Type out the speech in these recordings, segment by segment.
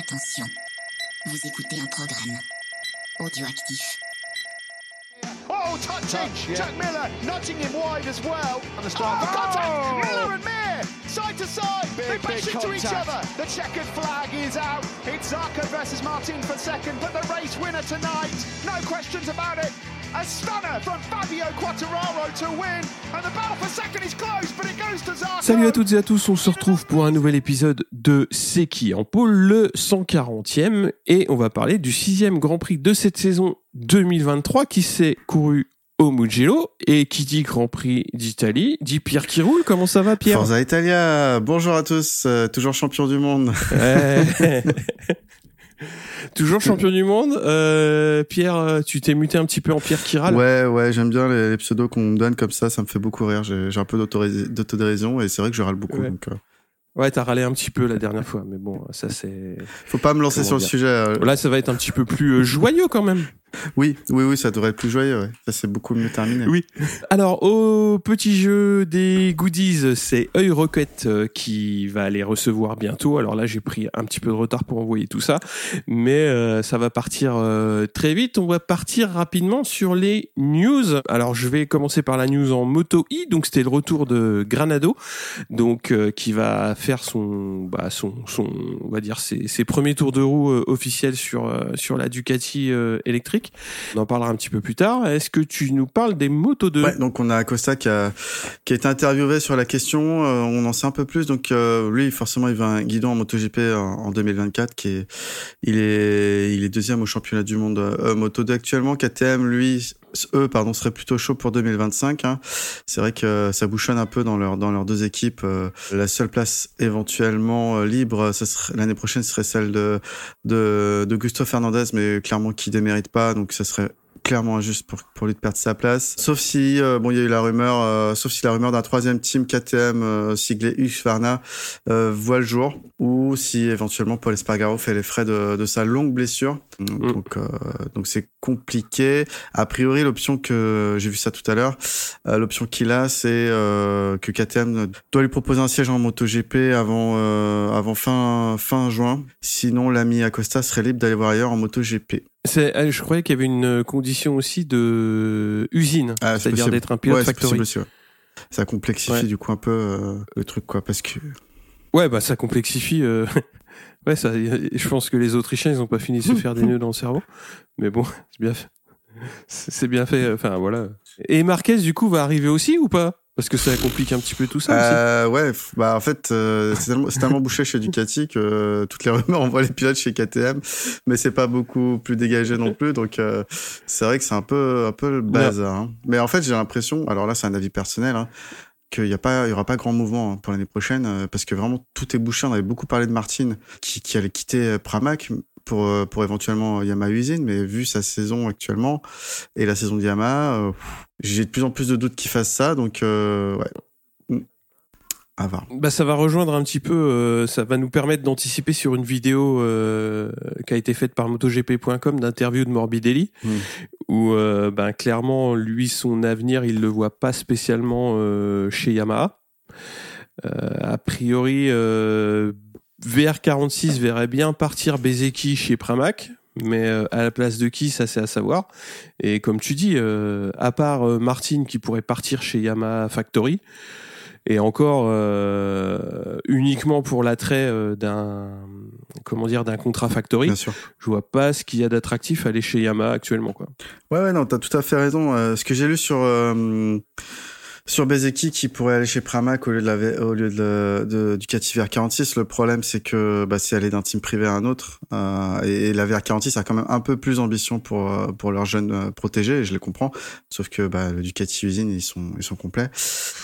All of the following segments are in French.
Attention, vous écoutez un programme audioactif. Oh, touching! Touch, yeah. Jack Miller nudging him wide as well. And the strike. Oh, contact! Oh! Miller and Mir, side to side. they bash into each contact. other. The checkered flag is out. It's Zarco versus Martin for second, but the race winner tonight, no questions about it. A stunner from Fabio Quattararo to win, and the battle for second is close, but it goes to Zarco. Salut à toutes et à tous, on se retrouve pour un nouvel épisode de C'est qui en pôle, le 140e, et on va parler du sixième Grand Prix de cette saison 2023 qui s'est couru au Mugello, et qui dit Grand Prix d'Italie, dit Pierre qui roule, comment ça va Pierre? Forza Italia, bonjour à tous, euh, toujours champion du monde. Ouais. Toujours champion du monde, euh, Pierre, euh, tu t'es muté un petit peu en Pierre qui râle Ouais, ouais, j'aime bien les, les pseudos qu'on me donne comme ça, ça me fait beaucoup rire. J'ai un peu d'autodérision et c'est vrai que je râle beaucoup. Ouais. Donc, euh, Ouais, t'as râlé un petit peu la dernière fois, mais bon, ça c'est... faut pas me lancer Comment sur le sujet. euh. Là, ça va être un petit peu plus joyeux quand même. Oui, oui, oui, ça devrait être plus joyeux. Ça c'est beaucoup mieux terminé. Oui. Alors, au petit jeu des goodies, c'est Œil Rocket euh, qui va aller recevoir bientôt. Alors là, j'ai pris un petit peu de retard pour envoyer tout ça, mais euh, ça va partir euh, très vite. On va partir rapidement sur les news. Alors, je vais commencer par la news en Moto E. Donc, c'était le retour de Granado, donc qui va faire son, bah, son, son, on va dire ses, premiers tours de roue officiels sur sur la Ducati euh, On en parlera un petit peu plus tard. Est-ce que tu nous parles des Moto 2 Ouais, donc on a Acosta qui a, été interviewé sur la question. euh, on en sait un peu plus. Donc euh, lui, forcément, il veut un guidon en MotoGP en, en 2024 qui est, il est, il est deuxième au championnat du monde euh, Moto 2 actuellement. KTM, lui, eux, pardon, serait plutôt chaud pour 2025. Hein. C'est vrai que ça bouchonne un peu dans leurs dans leurs deux équipes. Euh, la seule place éventuellement euh, libre, l'année prochaine serait celle de de, de Gusto Fernandez, mais clairement qui démérite pas. Donc ça serait clairement injuste pour, pour lui de perdre sa place. Sauf si, euh, bon, il y a eu la rumeur, sauf si la rumeur d'un troisième team KTM euh, siglé euh, voit le jour, ou si éventuellement Paul Espargaro fait les frais de, de sa longue blessure. Donc, euh, donc c'est compliqué. A priori, l'option que j'ai vu ça tout à l'heure, euh, l'option qu'il a, c'est euh, que KTM doit lui proposer un siège en MotoGP avant avant, fin, fin juin. Sinon, l'ami Acosta serait libre d'aller voir ailleurs en MotoGP. C'est, je croyais qu'il y avait une condition aussi de usine, Ah, c'est c'est-à-dire d'être un pilote Ouais, factory. possible aussi, ouais. Ça complexifie Ouais. du coup un peu le truc, quoi, parce que Ouais, bah ça complexifie. Ouais, ça. Je pense que les Autrichiens, ils ont pas fini de se faire des nœuds dans le cerveau, mais bon, c'est bien fait. C'est bien fait. Enfin voilà. Et Marquez, du coup, va arriver aussi ou pas? Parce que ça complique un petit peu tout ça aussi. Euh, ouais, f- bah en fait, euh, c'est tellement, c'est tellement bouché chez Ducati que euh, toutes les rumeurs envoient les pilotes chez KTM, mais c'est pas beaucoup plus dégagé non plus. Donc euh, c'est vrai que c'est un peu un peu le bazar. hein. Mais en fait, j'ai l'impression, alors là, c'est un avis personnel. Hein, qu'il y a pas, il y aura pas grand mouvement hein, pour l'année prochaine euh, parce que vraiment tout est bouché. On avait beaucoup parlé de Martin qui, qui allait quitter euh, Pramac pour euh, pour éventuellement Yamaha usine, mais vu sa saison actuellement et la saison de Yamaha, j'ai de plus en plus de doutes qu'il fasse ça. Donc euh, ouais. Bah ça va rejoindre un petit peu, euh, ça va nous permettre d'anticiper sur une vidéo euh, qui a été faite par MotoGP.com d'interview de Morbidelli, Mm. où euh, ben clairement lui son avenir il le voit pas spécialement chez Yamaha. A priori, euh, VR46 verrait bien partir Bezeki chez Pramac. Mais à la place de qui, ça c'est à savoir. Et comme tu dis, euh, à part euh, Martin qui pourrait partir chez Yamaha Factory, et encore euh, uniquement pour l'attrait euh, d'un comment dire d'un contrat factory, Bien sûr. je vois pas ce qu'il y a d'attractif à aller chez Yamaha actuellement quoi. Ouais, ouais, non, t'as tout à fait raison. Euh, ce que j'ai lu sur euh, sur Bezeki qui pourrait aller chez Pramac au lieu de la au lieu de, de Ducati VR46, le problème c'est que bah, c'est aller d'un team privé à un autre. Euh, et, et la VR46 a quand même un peu plus d'ambition pour euh, pour leurs jeunes euh, protégés, et je les comprends. Sauf que bah, le Ducati usine ils sont ils sont complets.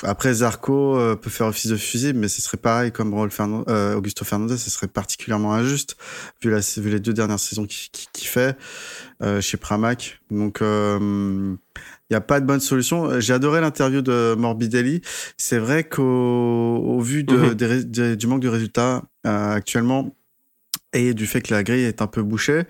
Après Zarco euh, peut faire office de fusible, mais ce serait pareil comme Raul euh, Augusto Fernandez, ce serait particulièrement injuste vu la vu les deux dernières saisons qu'il qu'il- qu'il fait chez Pramac. Donc il n'y a pas de bonne solution. Euh, J'ai adoré l'interview de Morbidelli. C'est vrai qu'au au vu de, Mhm. des ré- des- du manque de résultats euh, actuellement et du fait que la grille est un peu bouchée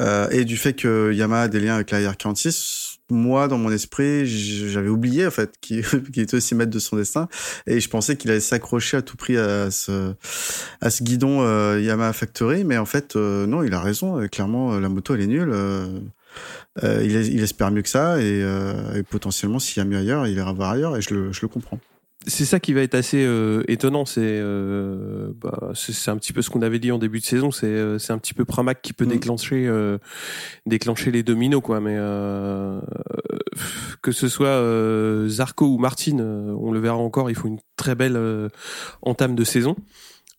euh, et du fait que Yamaha a des liens avec la IR46, moi, dans mon esprit, j'avais oublié en fait qu'il était aussi maître de son destin, et je pensais qu'il allait s'accrocher à tout prix à ce, à ce guidon euh, Yamaha Factory, mais en fait, euh, non, il a raison. Clairement, la moto elle est nulle. Il, il, espère mieux que ça, et, et potentiellement, s'il y a mieux ailleurs, il ira voir ailleurs, et je le, je le comprends c'est ça qui va être assez euh, étonnant. C'est euh, bah, c'est un petit peu ce qu'on avait dit en début de saison. C'est euh, c'est un petit peu Pramac qui peut mm. déclencher euh, déclencher les dominos quoi. Mais que ce soit Zarco ou Martin, on le verra encore. Il faut une très belle entame de saison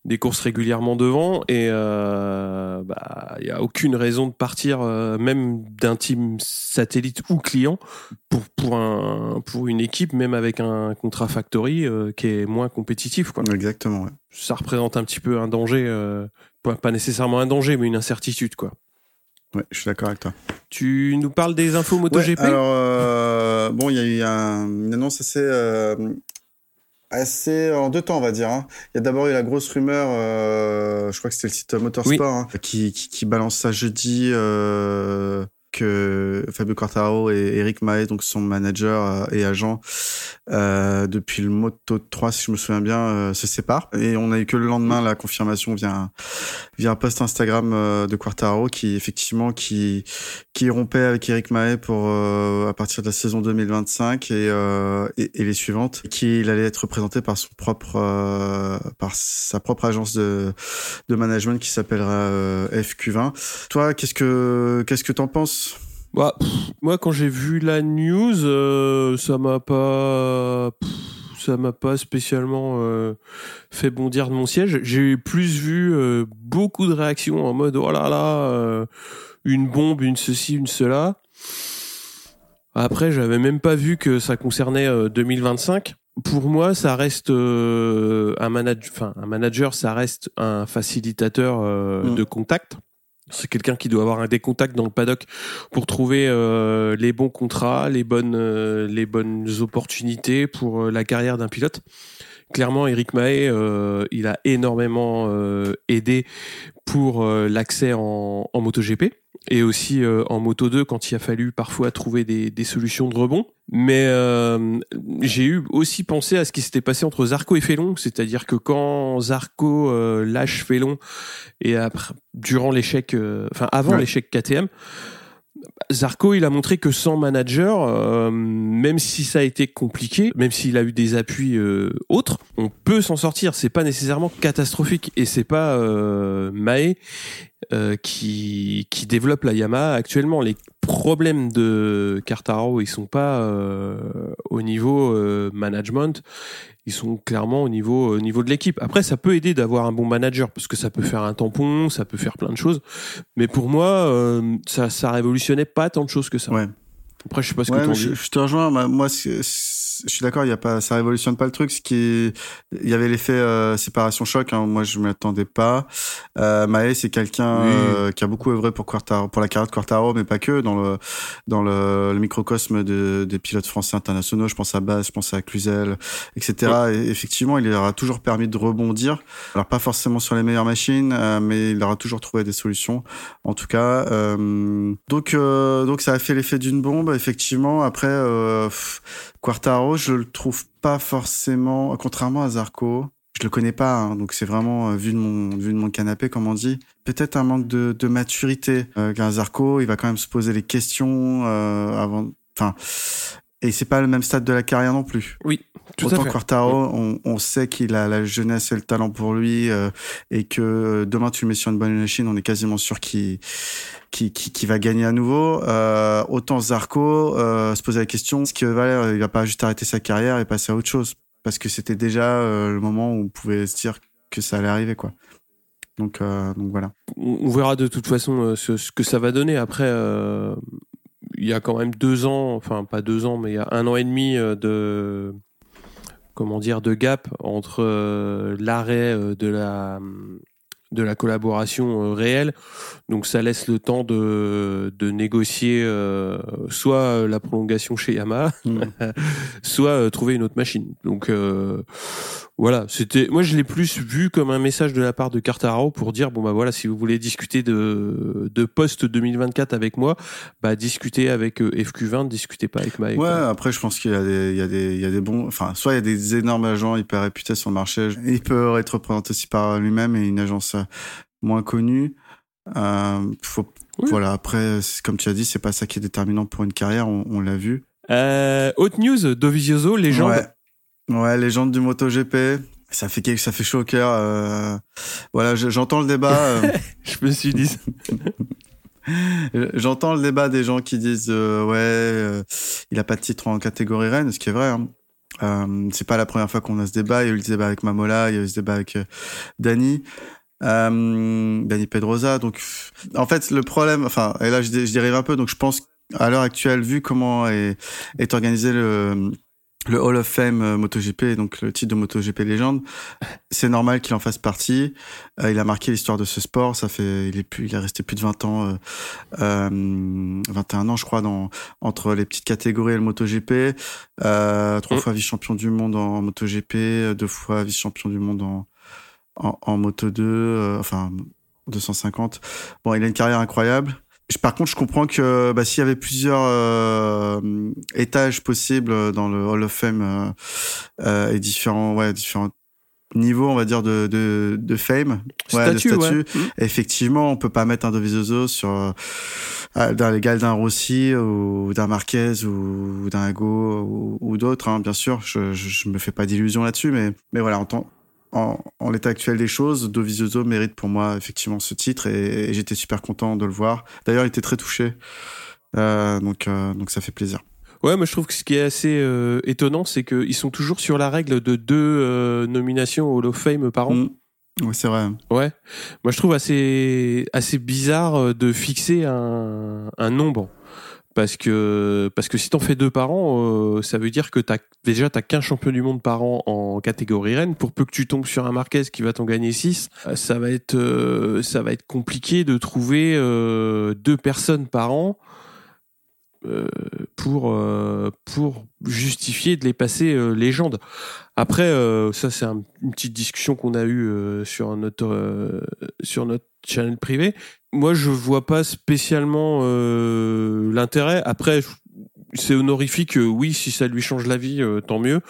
des courses régulièrement devant et euh, bah il y a aucune raison de partir euh, même d'un team satellite ou client pour pour un pour une équipe même avec un contrat factory euh, qui est moins compétitif quoi. Exactement. Ouais. Ça représente un petit peu un danger euh, pas, pas nécessairement un danger mais une incertitude quoi. Ouais, je suis d'accord avec toi. Tu nous parles des infos MotoGP? Ouais, Alors bon, il y a eu un, une annonce assez assez en deux temps, on va dire. Hein. Il y a d'abord eu la grosse rumeur, euh, je crois que c'était le site Motorsport, hein, qui, qui, qui, balance ça jeudi. Euh, que Fabio Quartaro et Eric Maé, donc son manager euh, et agent, euh, depuis le Moto 3, si je me souviens bien, euh, se séparent. Et on a eu que le lendemain la confirmation via via un post Instagram euh, de Quartaro qui effectivement qui qui rompait avec Eric Maé pour à partir de la saison 2025 et, et, et les suivantes, qu'il allait être représenté par son propre par sa propre agence de de management qui s'appellera FQ20. Toi, qu'est-ce que qu'est-ce que t'en penses bah, moi, quand j'ai vu la news, euh, ça m'a pas, ça m'a pas spécialement euh, fait bondir de mon siège. J'ai plus vu euh, beaucoup de réactions en mode oh là là, une bombe, une ceci, une cela. Après, j'avais même pas vu que ça concernait 2025. Pour moi, ça reste un manager, enfin un manager, ça reste un facilitateur mm. de contact. C'est quelqu'un qui doit avoir des contacts dans le paddock pour trouver euh, les bons contrats, les bonnes, euh, les bonnes opportunités pour euh, la carrière d'un pilote. Clairement, Eric Mahé, il a énormément aidé pour l'accès en, en MotoGP et aussi en Moto 2 quand il a fallu parfois trouver des, des solutions de rebond. Mais euh, j'ai eu aussi pensé à ce qui s'était passé entre Zarco et Félon, c'est-à-dire que quand Zarco euh, lâche Félon et après, durant l'échec, euh, enfin avant l'échec KTM, Zarco, il a montré que sans manager, même si ça a été compliqué, même s'il a eu des appuis autres, on peut s'en sortir. C'est pas nécessairement catastrophique et c'est pas Mae qui qui développe la Yamaha actuellement. Les problèmes de Cartaro, ils sont pas euh, au niveau euh, management, ils sont clairement au niveau au niveau de l'équipe. Après, ça peut aider d'avoir un bon manager parce que ça peut faire un tampon, ça peut faire plein de choses. Mais pour moi, euh, ça ça révolutionnait pas tant de choses que ça. Ouais. Après, je sais pas ce que tu je, je te rejoins. Moi, je suis d'accord, il y a pas, ça révolutionne pas le truc. Ce qui, il y avait l'effet euh, séparation choc. Hein, moi, je m'attendais pas. Euh, Maë, c'est quelqu'un euh, qui a beaucoup œuvré pour Quartaro, pour la carrière de Quartaro, mais pas que dans le dans le, le microcosme de, des pilotes français internationaux. Je pense à Baz, je pense à Cluzel, etc. Et effectivement, il leur a toujours permis de rebondir. Alors pas forcément sur les meilleures machines, euh, mais il leur a toujours trouvé des solutions. En tout cas, donc donc ça a fait l'effet d'une bombe. Effectivement, après. Quartaro, je le trouve pas forcément, contrairement à Zarco, je le connais pas, hein, donc c'est vraiment euh, vu de mon vu de mon canapé, comme on dit. Peut-être un manque de, maturité. Euh, Zarco, il va quand même se poser les questions euh, avant. Enfin, et c'est pas le même stade de la carrière non plus. Oui, tout Autant à fait. Quartaro, on, on, sait qu'il a la jeunesse et le talent pour lui, euh, et que demain tu le mets sur une bonne machine, on est quasiment sûr qu'il qui, qui, qui, va gagner à nouveau. Euh, autant Zarco euh, se poser la question est-ce que Valère il va pas juste arrêter sa carrière et passer à autre chose? Parce que c'était déjà euh, le moment où on pouvait se dire que ça allait arriver quoi. Donc euh, donc voilà. On verra de toute façon euh, ce, ce, que ça va donner après. Il y a quand même deux ans, enfin pas deux ans, mais il y a un an et demi de comment dire de gap entre l'arrêt de la de la collaboration euh, réelle. Donc ça laisse le temps de, de négocier euh, soit la prolongation chez Yamaha, mmh. soit euh, trouver une autre machine. Donc Voilà, c'était moi je l'ai plus vu comme un message de la part de Cartaro pour dire bon bah voilà si vous voulez discuter de de post 2024 avec moi, bah discutez avec euh, FQ20, discutez pas avec Mike. Ouais, après je pense qu'il y a des il y a des il y a des bons enfin soit il y a des énormes agents hyper réputés sur le marché, il peut être représenté aussi par lui-même et une agence euh, moins connue. Euh, faut, Voilà, après, comme tu as dit, c'est pas ça qui est déterminant pour une carrière, on, on l'a vu. Euh, haute news, Dovizioso, légende. Ouais. Ouais, légende du MotoGP. Ça fait ça fait chaud au cœur. Euh... Voilà, j'entends le débat. Euh... je me suis dit. j'entends le débat des gens qui disent euh, ouais, euh, il a pas de titre en catégorie reine, ce qui est vrai. Hein. Euh, c'est pas la première fois qu'on a ce débat. Il y a eu le débat avec Mamola, il y a eu ce débat avec Dani. Dani Pedrosa. Donc, en fait, le problème, enfin, et là, je, je dérive un peu. Donc, je pense à l'heure actuelle, vu comment est, est organisé le le Hall of Fame euh, MotoGP, donc le titre de MotoGP légende, c'est normal qu'il en fasse partie. Euh, il a marqué l'histoire de ce sport. Ça fait, il est plus, il est resté plus de 20 ans, euh, euh, 21 ans, je crois, dans entre les petites catégories et le MotoGP. Euh, trois mm. fois vice-champion du monde en MotoGP, deux fois vice-champion du monde en en, en Moto 2, enfin 250. Bon, il a une carrière incroyable. Par contre, je comprends que bah, s'il y avait plusieurs euh, étages possibles dans le Hall of Fame euh, euh, et différents, ouais, différents niveaux, on va dire de de, de fame, statut, de statut. Ouais. Mmh. Effectivement, on peut pas mettre un Dovizioso sur euh, dans l'égal d'un Rossi ou d'un Marquez ou, d'un Ago ou, ou d'autres. Hein, bien sûr, je, je, je me fais pas d'illusions là-dessus, mais mais voilà, en temps en, en l'état actuel des choses, Dovizioso mérite pour moi effectivement ce titre et, et j'étais super content de le voir. D'ailleurs, il était très touché, euh, donc euh, donc ça fait plaisir. Ouais, moi je trouve que ce qui est assez euh, étonnant, c'est qu'ils sont toujours sur la règle de deux nominations au Hall of Fame par an. Mmh. Oui, c'est vrai. Ouais. Moi je trouve assez assez bizarre de fixer un, un nombre parce que parce que si t'en fais deux par an, euh, ça veut dire que t'as déjà t'as qu'un champion du monde par an en catégorie reine. Pour peu que tu tombes sur un Marquez qui va t'en gagner six, euh, ça va être euh, ça va être compliqué de trouver deux personnes par an pour pour justifier de les passer légende. Après, ça c'est un, une petite discussion qu'on a eue sur notre sur notre channel privé moi, je vois pas spécialement euh, l'intérêt. Après, c'est honorifique. oui, si ça lui change la vie, euh, tant mieux.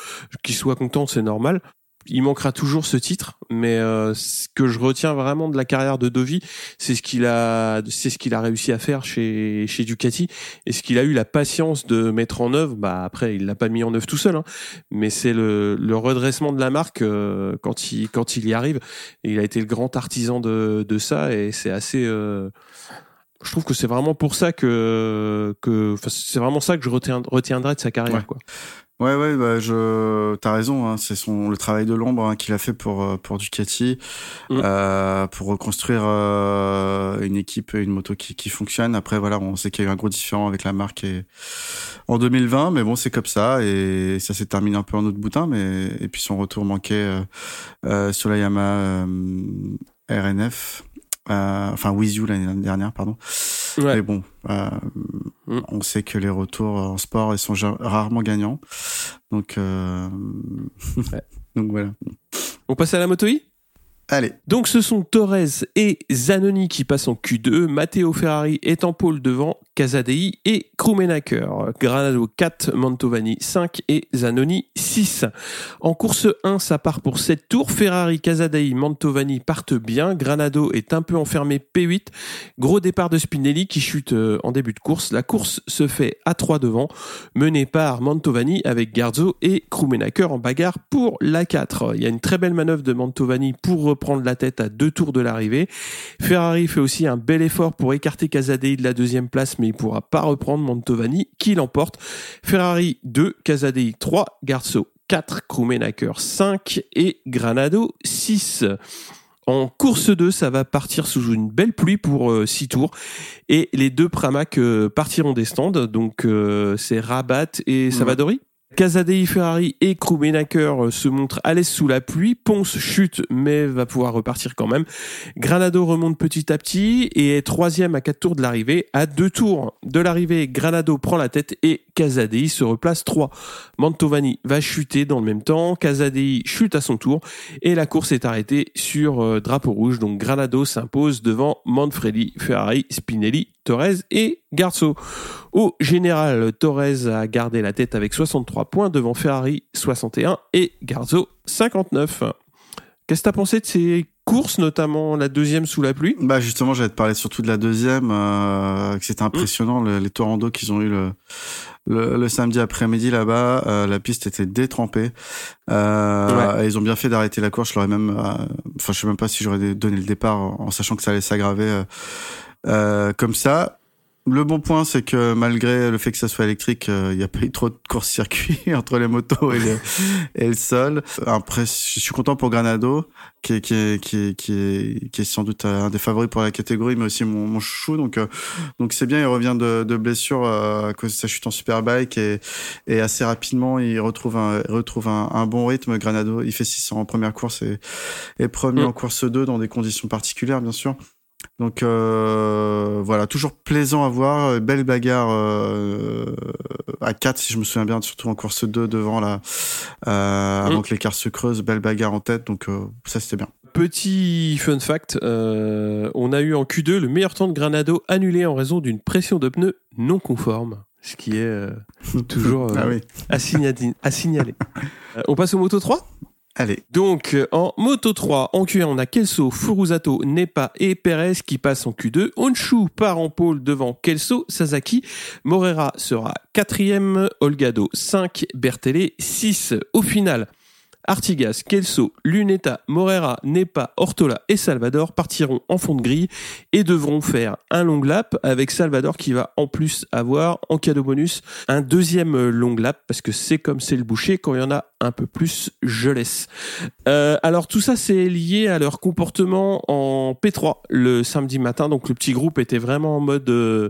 Qu'il soit content, c'est normal. Il manquera toujours ce titre, mais euh, ce que je retiens vraiment de la carrière de Dovi, c'est ce qu'il a, c'est ce qu'il a réussi à faire chez chez Ducati et ce qu'il a eu la patience de mettre en œuvre. Bah après, il l'a pas mis en œuvre tout seul, hein, mais c'est le, le redressement de la marque euh, quand il quand il y arrive. Et il a été le grand artisan de de ça et c'est assez. Euh, je trouve que c'est vraiment pour ça que que c'est vraiment ça que je retiendrai de sa carrière ouais. quoi. Ouais, ouais, bah, je, t'as raison. Hein, c'est son le travail de l'ombre hein, qu'il a fait pour euh, pour Ducati, Mm. euh, pour reconstruire euh, une équipe, et une moto qui qui fonctionne. Après, voilà, on sait qu'il y a eu un gros différent avec la marque et, en 2020, mais bon, c'est comme ça et ça s'est terminé un peu en autre boutin. Mais et puis son retour manquait euh, sur la Yamaha RNF. Euh, enfin, With You l'année dernière, pardon. Ouais. Mais bon, euh, Mm. on sait que les retours en sport ils sont rarement gagnants. Donc, euh... donc voilà. On passe à la moto I? Allez, Donc ce sont Torres et Zanoni qui passent en Q2, Matteo Ferrari est en pôle devant Casadei et Krummenacher, Granado 4, Mantovani 5 et Zanoni 6. En course 1, ça part pour 7 tours, Ferrari, Casadei, Mantovani partent bien, Granado est un peu enfermé P8, gros départ de Spinelli qui chute euh, en début de course, la course se fait à 3 devant, menée par Mantovani avec Garzo et Krummenacher en bagarre pour la 4. Il y a une très belle manœuvre de Mantovani pour reprendre la tête à deux tours de l'arrivée. Ferrari fait aussi un bel effort pour écarter Casadei de la deuxième place, mais il pourra pas reprendre Mantovani qui l'emporte? Ferrari 2, Casadei 3, Garzo 4, Krummenacher 5 et Granado 6. En course 2, ça va partir sous une belle pluie pour 6 tours. Et les deux Pramac euh, partiront des stands. Donc euh, c'est Rabat et Savadori. Casadei, Ferrari et Krummenacker se montrent à l'aise sous la pluie. Ponce chute mais va pouvoir repartir quand même. Granado remonte petit à petit et est troisième à quatre tours de l'arrivée. À deux tours de l'arrivée, Granado prend la tête et Casadei se replace 3. Mantovani va chuter dans le même temps. Casadei chute à son tour et la course est arrêtée sur euh, drapeau rouge. Donc Granado s'impose devant Manfredi, Ferrari, Spinelli, Torres et Garzo. Au général, Torres a gardé la tête avec 63 points devant Ferrari 61 et Garzo 59. Qu'est-ce que tu as pensé de ces courses, notamment la deuxième sous la pluie? Bah justement, j'allais te parler surtout de la deuxième, euh, que c'était impressionnant le- les Torando qu'ils ont eu le, le, le samedi après-midi là-bas. Euh, la piste était détrempée. Euh, et ils ont bien fait d'arrêter la course. Je l'aurais même, euh, enfin je sais même pas si j'aurais donné le départ en, en sachant que ça allait s'aggraver euh, comme ça. Le bon point, c'est que malgré le fait que ça soit électrique, euh, il n'y a pas eu trop de course-circuit entre les motos et le, et le sol. Après, je suis content pour Granado, qui est, qui est, qui est, qui est, qui est sans doute un des favoris pour la catégorie, mais aussi mon, mon chouchou. Donc, euh, donc c'est bien, il revient de, de blessure à cause de sa chute en superbike et, et assez rapidement, il retrouve un, il retrouve un, un bon rythme. Granado, il fait 600 en première course et, et premier Mm. en course 2 dans des conditions particulières, bien sûr. Donc euh, voilà, toujours plaisant à voir, euh, belle bagarre euh, à 4 si je me souviens bien, surtout en course 2 devant là, euh, avant Mm. que l'écart se creuse, belle bagarre en tête, donc ça c'était bien. Petit fun fact, on a eu en Q2 le meilleur temps de Granado annulé en raison d'une pression de pneus non conforme, ce qui est toujours Ah oui, à, signaler. à signaler. On passe au Moto 3 allez. Donc euh, en Moto 3, en Q1, on a Kelso, Furusato, Nepa et Perez qui passent en Q2. Honshu part en pôle devant Kelso, Sasaki. Morera sera quatrième, Olgado 5, Bertele 6. Au final, Artigas, Kelso, Luneta, Morera, Nepa, Ortola et Salvador partiront en fond de grille et devront faire un long lap avec Salvador qui va en plus avoir en cadeau bonus un deuxième long lap parce que c'est comme c'est le boucher quand il y en a un peu plus je laisse. Euh, alors tout ça c'est lié à leur comportement en P3 le samedi matin donc le petit groupe était vraiment en mode euh,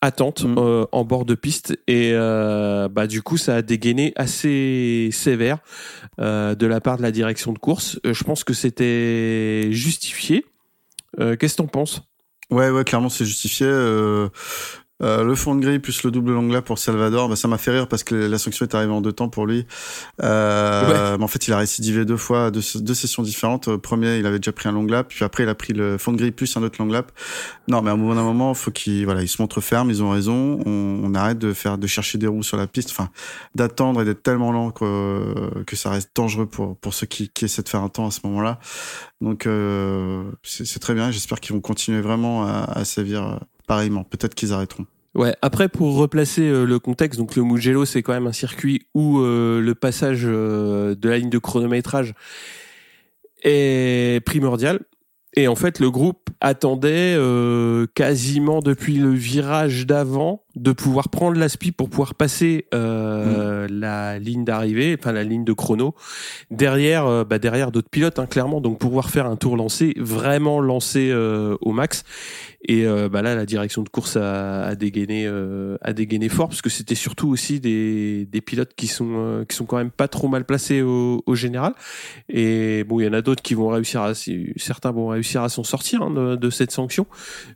attente Mm. euh, en bord de piste et bah du coup ça a dégainé assez sévère de la part de la direction de course. Je pense que c'était justifié. Qu'est-ce que t'en penses? Ouais, ouais, clairement c'est justifié. Euh, euh, le fond de grille plus le double long lap pour Salvador, bah, ça m'a fait rire parce que la sanction est arrivée en deux temps pour lui. Euh, Mais en fait, il a récidivé deux fois, deux, deux sessions différentes. Au premier, il avait déjà pris un long lap, puis après, il a pris le fond de grille plus un autre long lap. Non, mais à un moment, d'un moment, faut qu'il voilà, il se montre ferme. Ils ont raison. On, on arrête de faire, de chercher des roues sur la piste, enfin, d'attendre et d'être tellement lent que, que ça reste dangereux pour pour ceux qui, qui essaient de faire un temps à ce moment-là. Donc, euh, c'est c'est très bien. J'espère qu'ils vont continuer vraiment à, à sévir euh, pareillement. Peut-être qu'ils arrêteront. Ouais. Après, pour replacer euh, le contexte, donc le Mugello, c'est quand même un circuit où euh, le passage euh, de la ligne de chronométrage est primordial. Et en fait, le groupe attendait quasiment depuis le virage d'avant de pouvoir prendre l'aspi pour pouvoir passer euh, la ligne d'arrivée, enfin la ligne de chrono, derrière, euh, bah, derrière d'autres pilotes, hein, clairement. Donc pouvoir faire un tour lancé, vraiment lancé euh, au max. Et euh, bah là, la direction de course a, a dégainé, euh, a dégainé fort parce que c'était surtout aussi des, des pilotes qui sont euh, qui sont quand même pas trop mal placés au, au général. Et bon, il y en a d'autres qui vont réussir à, certains vont réussir à s'en sortir hein, de, de cette sanction.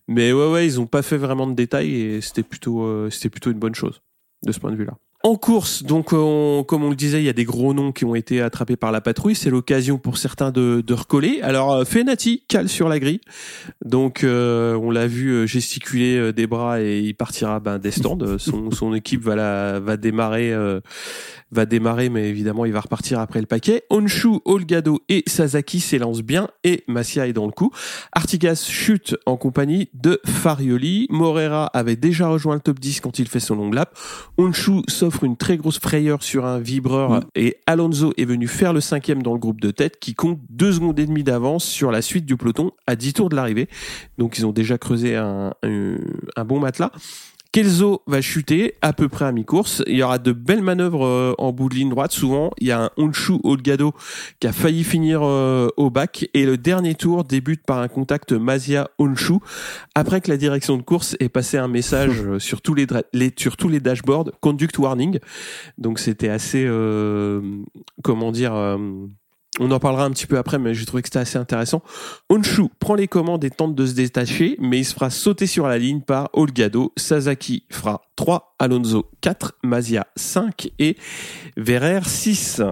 Mais ouais, ouais, ils ont pas fait vraiment de détails et c'était plutôt, euh, c'était plutôt une bonne chose de ce point de vue-là. En course, donc on- comme on le disait, il y a des gros noms qui ont été attrapés par la patrouille. C'est l'occasion pour certains de, recoller. Alors euh, Fenati cale sur la grille, donc euh, on l'a vu euh, gesticuler euh, des bras et il partira ben, des stands. Son, équipe va la, va démarrer, euh, va démarrer, mais évidemment il va repartir après le paquet. Honshu, Olgado et Sasaki s'élancent bien et Massia est dans le coup. Artigas chute en compagnie de Farioli. Morera avait déjà rejoint le top 10 quand il fait son long lap. Honshu s'offre une très grosse frayeur sur un vibreur et Alonso est venu faire le cinquième dans le groupe de tête qui compte deux secondes et demie d'avance sur la suite du peloton à 10 tours de l'arrivée. Donc ils ont déjà creusé un, un, un bon matelas. Kelso va chuter à peu près à mi-course. Il y aura de belles manœuvres euh, en bout de ligne droite. Souvent, il y a un Honshu Olgado qui a failli finir euh, au bac. Et le dernier tour débute par un contact Mazia Honshu. Après que la direction de course ait passé un message euh, sur tous les, sur tous les dashboards, conduct warning. Donc c'était assez, comment dire on en parlera un petit peu après, mais j'ai trouvé que c'était assez intéressant. Onshu prend les commandes et tente de se détacher, mais il se fera sauter sur la ligne par Olgado. Sasaki fera 3, Alonso 4, Mazia 5 et Verrer 6.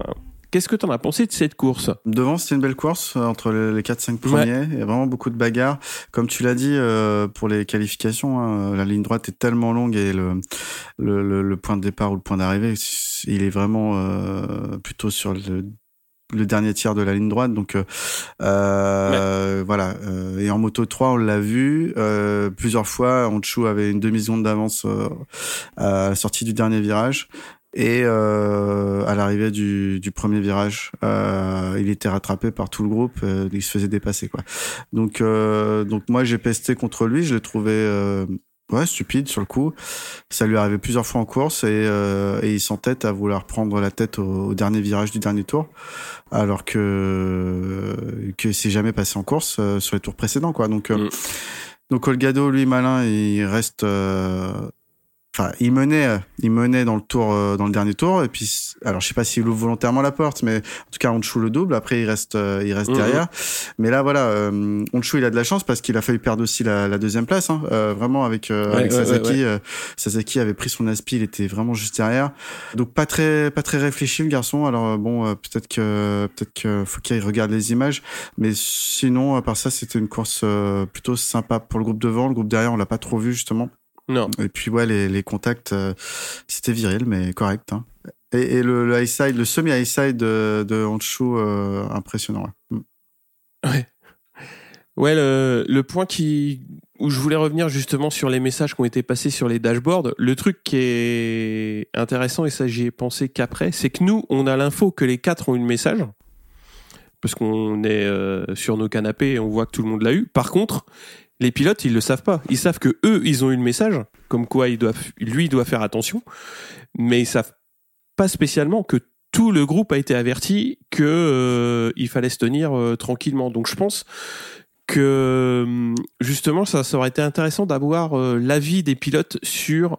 Qu'est-ce que tu en as pensé de cette course? Devant, c'était une belle course euh, entre les 4-5 premiers. Il y a vraiment beaucoup de bagarres. Comme tu l'as dit, euh, pour les qualifications, hein, la ligne droite est tellement longue et le, le, point de départ ou le point d'arrivée, il est vraiment euh, plutôt sur le le dernier tiers de la ligne droite. Donc euh, euh voilà. Euh, et en moto 3, on l'a vu euh, plusieurs fois. Honchou avait une demi seconde d'avance à la sortie du dernier virage. Et à l'arrivée du, du, premier virage, il était rattrapé par tout le groupe. il se faisait dépasser quoi. Donc donc moi j'ai pesté contre lui. Je l'ai trouvé ouais, stupide sur le coup. Ça lui arrivait plusieurs fois en course et, euh, et il s'entête à vouloir prendre la tête au, dernier virage du dernier tour, alors que que c'est jamais passé en course euh, sur les tours précédents, quoi. Donc euh, mm. donc Olgado, lui malin, il reste euh, enfin il menait euh, il menait dans le tour euh, dans le dernier tour et puis alors je sais pas s'il ouvre volontairement la porte mais en tout cas Honshu le double. Après il reste euh, il reste mhm. derrière. Mais là voilà euh, Honshu il a de la chance parce qu'il a failli perdre aussi la, la deuxième place hein, vraiment avec, avec Sasaki Sasaki avait pris son aspi il était vraiment juste derrière. Donc pas très pas très réfléchi le garçon. Alors bon peut-être que peut-être que faut qu'il regarde les images. Mais sinon à part ça c'était une course plutôt sympa pour le groupe devant. Le groupe derrière on l'a pas trop vu justement non. Et puis ouais, les, les contacts, euh, c'était viril, mais correct. Hein. Et, et, le, le high side, le semi high side de, de Honshu, euh, impressionnant. Ouais. Mm. Ouais. Ouais, le, le point qui où je voulais revenir justement sur les messages qui ont été passés sur les dashboards. Le truc qui est intéressant et ça j'y ai pensé qu'après, c'est que nous on a l'info que les quatre ont eu le message parce qu'on est euh, sur nos canapés et on voit que tout le monde l'a eu. Par contre, les pilotes, ils le savent pas. Ils savent que eux, ils ont eu le message, comme quoi ils doivent, lui, il doit faire attention, mais ils savent pas spécialement que tout le groupe a été averti que euh, il fallait se tenir euh, tranquillement. Donc je pense que hum, justement ça, ça aurait été intéressant d'avoir euh, l'avis des pilotes sur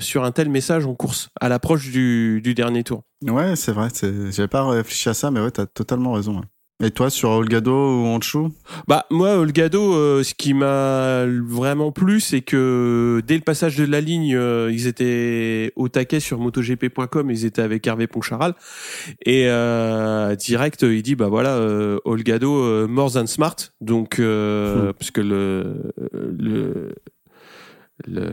sur un tel message en course à l'approche du, du dernier tour. Ouais, c'est vrai. J'avais pas réfléchi à ça, mais ouais, t'as totalement raison. Et toi, sur Olgado ou Honshu Bah moi, Olgado, euh, ce qui m'a vraiment plu, c'est que dès le passage de la ligne, euh, ils étaient au taquet sur MotoGP.com, ils étaient avec Hervé Poncharal, et euh, direct, il dit bah voilà, Olgado more than smart, donc hmm. parce que le le le,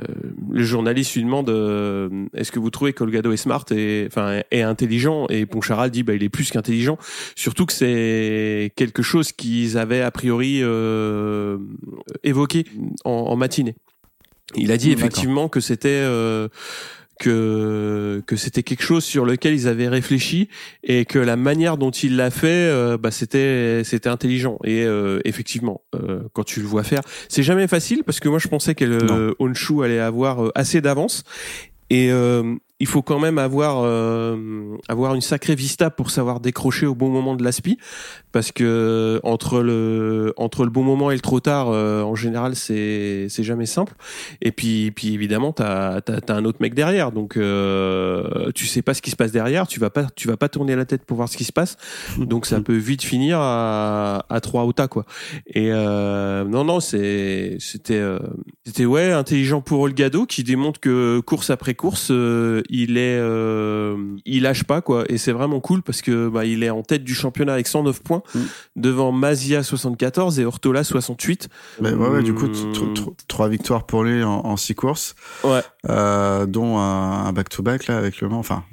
le, journaliste lui demande euh, est-ce que vous trouvez qu'Olgado est smart et enfin est intelligent? Et Poncharal dit bah il est plus qu'intelligent. Surtout que c'est quelque chose qu'ils avaient a priori euh, évoqué en, en, matinée. Il a dit effectivement que c'était euh, que que c'était quelque chose sur lequel ils avaient réfléchi et que la manière dont il l'a fait euh, bah c'était c'était intelligent. Et euh, effectivement euh, quand tu le vois faire c'est jamais facile parce que moi je pensais que le Honshu allait avoir assez d'avance. Et il faut quand même avoir euh, avoir une sacrée vista pour savoir décrocher au bon moment de l'aspi. Parce que entre le entre le bon moment et le trop tard euh, en général c'est c'est jamais simple. Et puis puis évidemment t'as t'as as un autre mec derrière. Donc euh, tu sais pas ce qui se passe derrière. Tu vas pas tu vas pas tourner la tête pour voir ce qui se passe. Donc ça peut vite finir à à trois au tas quoi. Et euh, non non c'est c'était euh, c'était ouais intelligent pour Olgado qui démontre que course après course il est, euh, il lâche pas quoi, et c'est vraiment cool parce que bah, il est en tête du championnat avec 109 points mm. devant Mazia 74 et Ortola 68. ouais, ouais, du coup, mm. trois victoires pour lui en, six courses, ouais. euh, dont un back-to-back là avec le Mans. Enfin,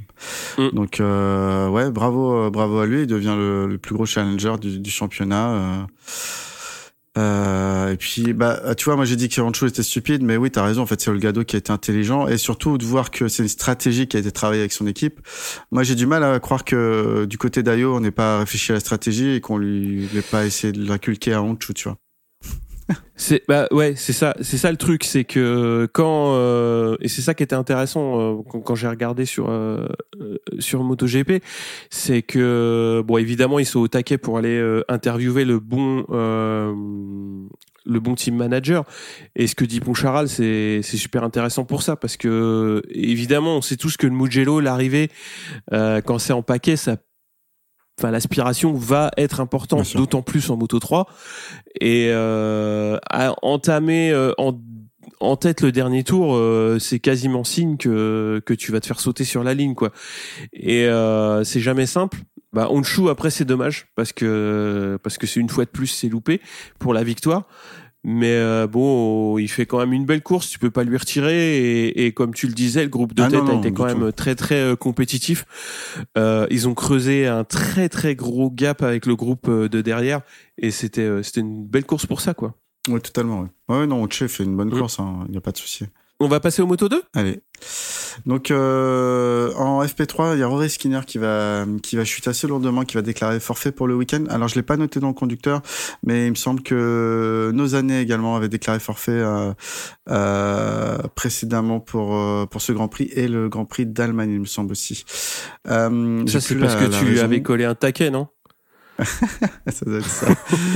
mm. donc euh, ouais, bravo, bravo à lui. Il devient le, plus gros challenger du, du championnat. Euh, euh, et puis, bah, tu vois, moi j'ai dit que Rancho était stupide, mais oui, t'as raison. En fait, c'est Olgado qui a été intelligent, et surtout de voir que c'est une stratégie qui a été travaillée avec son équipe. Moi, j'ai du mal à croire que du côté d'Ayo, on n'ait pas réfléchi à la stratégie et qu'on lui ait pas essayé de l'inculquer à Honchu, tu vois. C'est bah ouais, c'est ça, c'est ça le truc, c'est que quand euh, et c'est ça qui était intéressant euh, quand, quand j'ai regardé sur euh, euh, sur MotoGP, c'est que bon évidemment ils sont au taquet pour aller euh, interviewer le bon euh, le bon team manager. Et ce que dit Poncharal c'est c'est super intéressant pour ça parce que évidemment on sait tous que le Mugello l'arrivée euh, quand c'est en paquet ça enfin l'aspiration va être importante d'autant plus en moto 3 et euh, à entamer euh, en en tête le dernier tour, euh, c'est quasiment signe que que tu vas te faire sauter sur la ligne quoi. Et euh, c'est jamais simple. Bah Honshu après c'est dommage parce que parce que c'est une fois de plus c'est loupé pour la victoire. Mais euh, bon, il fait quand même une belle course, tu peux pas lui retirer. Et, et comme tu le disais, le groupe de Ah tête non, a été quand tout. même très très euh, compétitif. Euh, ils ont creusé un très très gros gap avec le groupe euh, de derrière, et c'était euh, c'était une belle course pour ça quoi. Oui, totalement. Ouais, ouais non, Oche fait une bonne course, il n'y a pas de souci. On va passer au moto 2 Allez. Donc euh, en FP3, il y a Rory Skinner qui va qui va chuter assez lourdement, qui va déclarer forfait pour le week-end. Alors je l'ai pas noté dans le conducteur, mais il me semble que nos années également avaient déclaré forfait euh, euh, précédemment pour euh, pour ce Grand Prix et le Grand Prix d'Allemagne, il me semble aussi. Euh, Ça c'est parce la- que la tu raison. avais collé un taquet, non? ça doit être ça.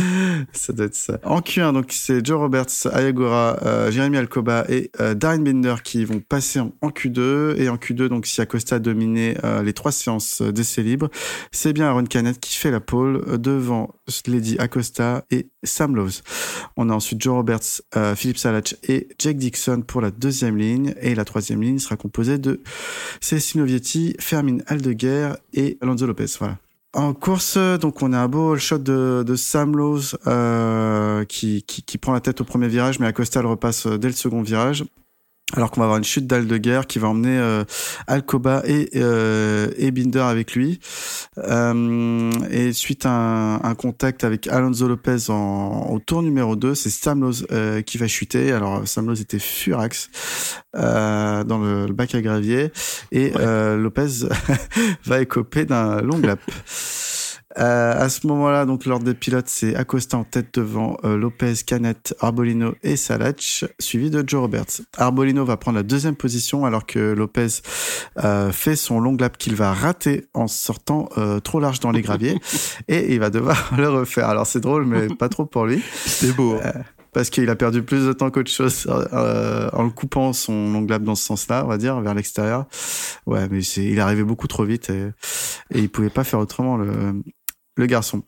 ça doit être ça. En Q1, donc c'est Joe Roberts, Ayagora, euh, Jérémy Alcoba et euh, Darren Binder qui vont passer en, en Q2. Et en Q2, donc si Acosta a dominé euh, les trois séances euh, d'essai libre, c'est bien Aaron Canet qui fait la pole euh, devant Lady Acosta et Sam Lowe's. On a ensuite Joe Roberts, euh, Philippe Salach et Jake Dixon pour la deuxième ligne. Et la troisième ligne sera composée de Cécile Vietti, Fermin Aldeguer et Alonso Lopez. Voilà. En course, donc on a un beau shot de, Sam Lowe's euh, qui, qui, prend la tête au premier virage, mais Acosta le repasse dès le second virage. Alors qu'on va avoir une chute d'Al de guerre qui va emmener euh, Alcoba et, euh, et Binder avec lui. Euh, et suite à un, un contact avec Alonso Lopez en, au tour numéro 2, c'est Sam Lowe's euh, qui va chuter. Alors Sam Lowe's était furax euh, dans le, le bac à gravier et euh, Lopez va écoper d'un long lap. Euh, à ce moment-là, donc l'ordre des pilotes, c'est Acosta en tête devant euh, Lopez, Canet, Arbolino et Salach, suivi de Joe Roberts. Arbolino va prendre la deuxième position alors que Lopez euh, fait son long lap qu'il va rater en sortant euh, trop large dans les graviers et il va devoir le refaire. Alors c'est drôle, mais pas trop pour lui C'était beau. hein. parce qu'il a perdu plus de temps qu'autre chose euh, en le coupant son long lap dans ce sens-là, on va dire, vers l'extérieur. Ouais, mais c'est, il arrivé beaucoup trop vite et, et il pouvait pas faire autrement le, le garçon.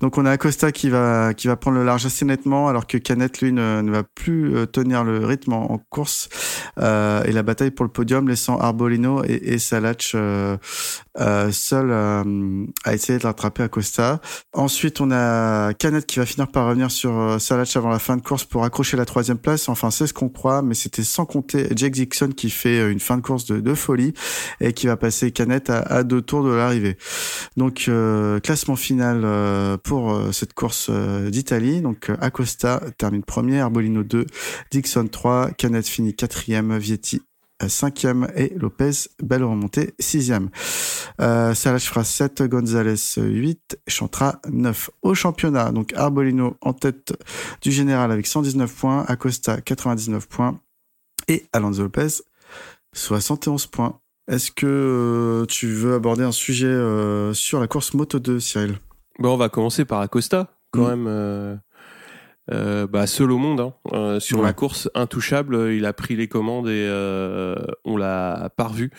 Donc on a Acosta qui va qui va prendre le large assez nettement alors que Canet lui ne, va plus euh, tenir le rythme en, course euh, et la bataille pour le podium laissant Arbolino et, Salach euh, euh, seul euh, à essayer de rattraper Acosta. Ensuite on a Canet qui va finir par revenir sur Salach avant la fin de course pour accrocher la troisième place. Enfin c'est ce qu'on croit mais c'était sans compter Jake Dixon qui fait une fin de course de, folie et qui va passer Canet à, à deux tours de l'arrivée. Donc classement final euh, pour euh, cette course euh, d'Italie. Donc Acosta termine premier, Arbolino 2, Dixon 3, Canet finit quatrième, Vietti cinquième et Lopez, belle remontée, sixième. Euh, Salah fera 7, Gonzalez 8, Chantra 9. Au championnat, donc Arbolino en tête du général avec 119 points, Acosta 99 points et Alonso Lopez 71 points. Est-ce que euh, tu veux aborder un sujet euh, sur la course Moto 2, Cyril? Bon, on va commencer par Acosta, quand Mm. même. Euh, bah, seul au monde, hein. Euh, sur Ouais. la course intouchable, il a pris les commandes et euh, on l'a pas revu.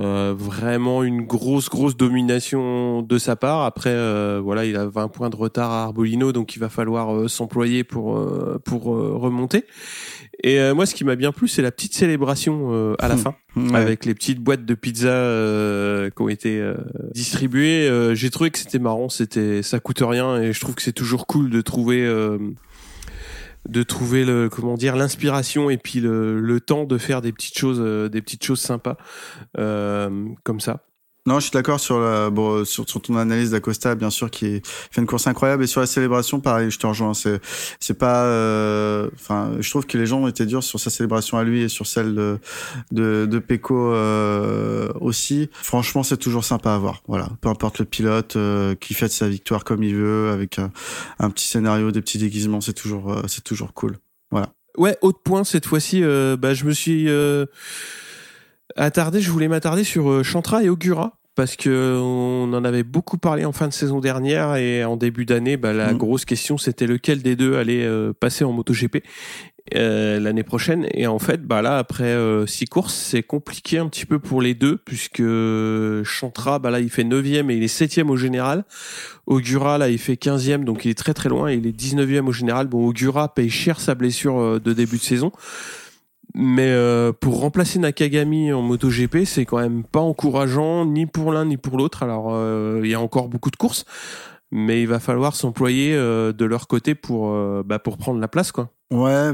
Euh, vraiment une grosse grosse domination de sa part. Après, euh, voilà, il a 20 points de retard à Arbolino, donc il va falloir euh, s'employer pour euh, pour remonter. Et euh, moi, ce qui m'a bien plu, c'est la petite célébration euh, à la Hmm. fin Ouais. avec les petites boîtes de pizza euh, qui ont été euh, distribuées. Euh, J'ai trouvé que c'était marrant, c'était ça coûte rien et je trouve que c'est toujours cool de trouver euh, de trouver le comment dire l'inspiration et puis le, le temps de faire des petites choses euh, des petites choses sympas euh, comme ça. Non, je suis d'accord sur, la, bon, sur, ton analyse d'Acosta, bien sûr, qui fait une course incroyable. Et sur la célébration, pareil, je te rejoins. C'est, c'est pas, euh, enfin, je trouve que les gens ont été durs sur sa célébration à lui et sur celle de, de, de Pecco euh, aussi. Franchement, c'est toujours sympa à voir. Voilà, peu importe le pilote euh, qui fête sa victoire comme il veut, avec un, petit scénario, des petits déguisements, c'est toujours, euh, c'est toujours cool. Voilà. Ouais, autre point cette fois-ci, euh, bah, je me suis attardé, je voulais m'attarder sur euh, Chantra et Augura parce que on en avait beaucoup parlé en fin de saison dernière et en début d'année, bah, la Mhm. grosse question c'était lequel des deux allait euh, passer en MotoGP euh, l'année prochaine. Et en fait, bah là après euh, six courses, c'est compliqué un petit peu pour les deux puisque Chantra, bah là il fait 9e et il est 7e au général. Augura là il fait 15e donc il est très très loin et il est 19e au général. Bon Augura paye cher sa blessure de début de saison. Mais euh, pour remplacer Nakagami en MotoGP, c'est quand même pas encourageant ni pour l'un ni pour l'autre. Alors euh, il y a encore beaucoup de courses, mais il va falloir s'employer euh, de leur côté pour bah, pour prendre la place quoi. Ouais,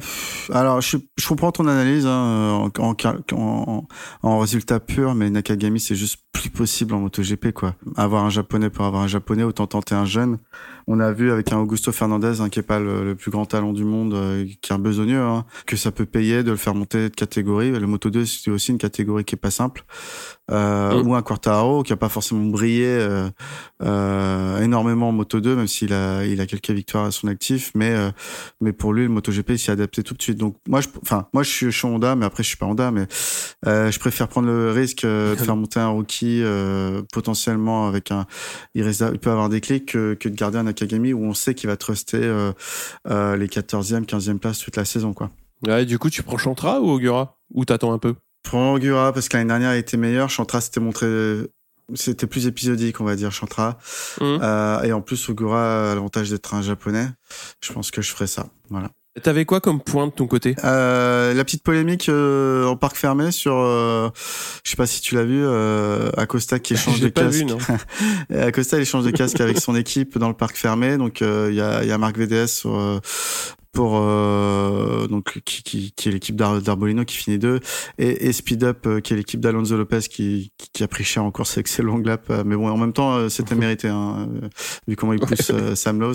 alors je, je comprends ton analyse hein, en, en, en, en résultat pur, mais Nakagami c'est juste plus possible en MotoGP quoi. Avoir un japonais pour avoir un japonais, autant tenter un jeune. On a vu avec un Augusto Fernandez hein, qui est pas le, le, plus grand talent du monde, euh, qui est un besogneux, hein, que ça peut payer de le faire monter de catégorie. Le Moto 2 c'est aussi une catégorie qui est pas simple. Euh. Ou un Quartaro qui a pas forcément brillé euh, euh, énormément en Moto 2, même s'il a il a quelques victoires à son actif, mais euh, mais pour lui le MotoGP s'y adapté tout de suite. Donc moi je enfin moi je suis, je suis Honda, mais après je suis pas Honda, mais euh, je préfère prendre le risque euh, de faire monter un rookie euh, potentiellement avec un il, peut avoir des clics que, que de garder un Nakagami où on sait qu'il va truster euh, les 14e, 15e places toute la saison quoi. Ouais, du coup tu prends Chantra ou Augura ou t'attends un peu? Prends Augura parce que l'année dernière il était meilleur. Chantra s'était montré c'était plus épisodique, on va dire, Chantra. Euh, et en plus, Ogura a l'avantage d'être un japonais. Je pense que je ferai ça. Voilà. T'avais quoi comme point de ton côté? Euh, la petite polémique euh, en parc fermé sur, euh, je sais pas si tu l'as vu, euh, Acosta qui échange de casque. vu, non. Acosta il échange de casque avec son équipe dans le parc fermé. Donc euh, il y a, il y a Marc VDS sur, euh, pour euh, donc qui, qui, qui est l'équipe d'Ar- d'Arbolino qui finit deux et, et Speed Up euh, qui est l'équipe d'Alonso Lopez qui, qui, qui a pris cher en course avec ses long laps Euh, mais bon en même temps euh, c'était mérité hein, vu comment il pousse euh, Sam Lowe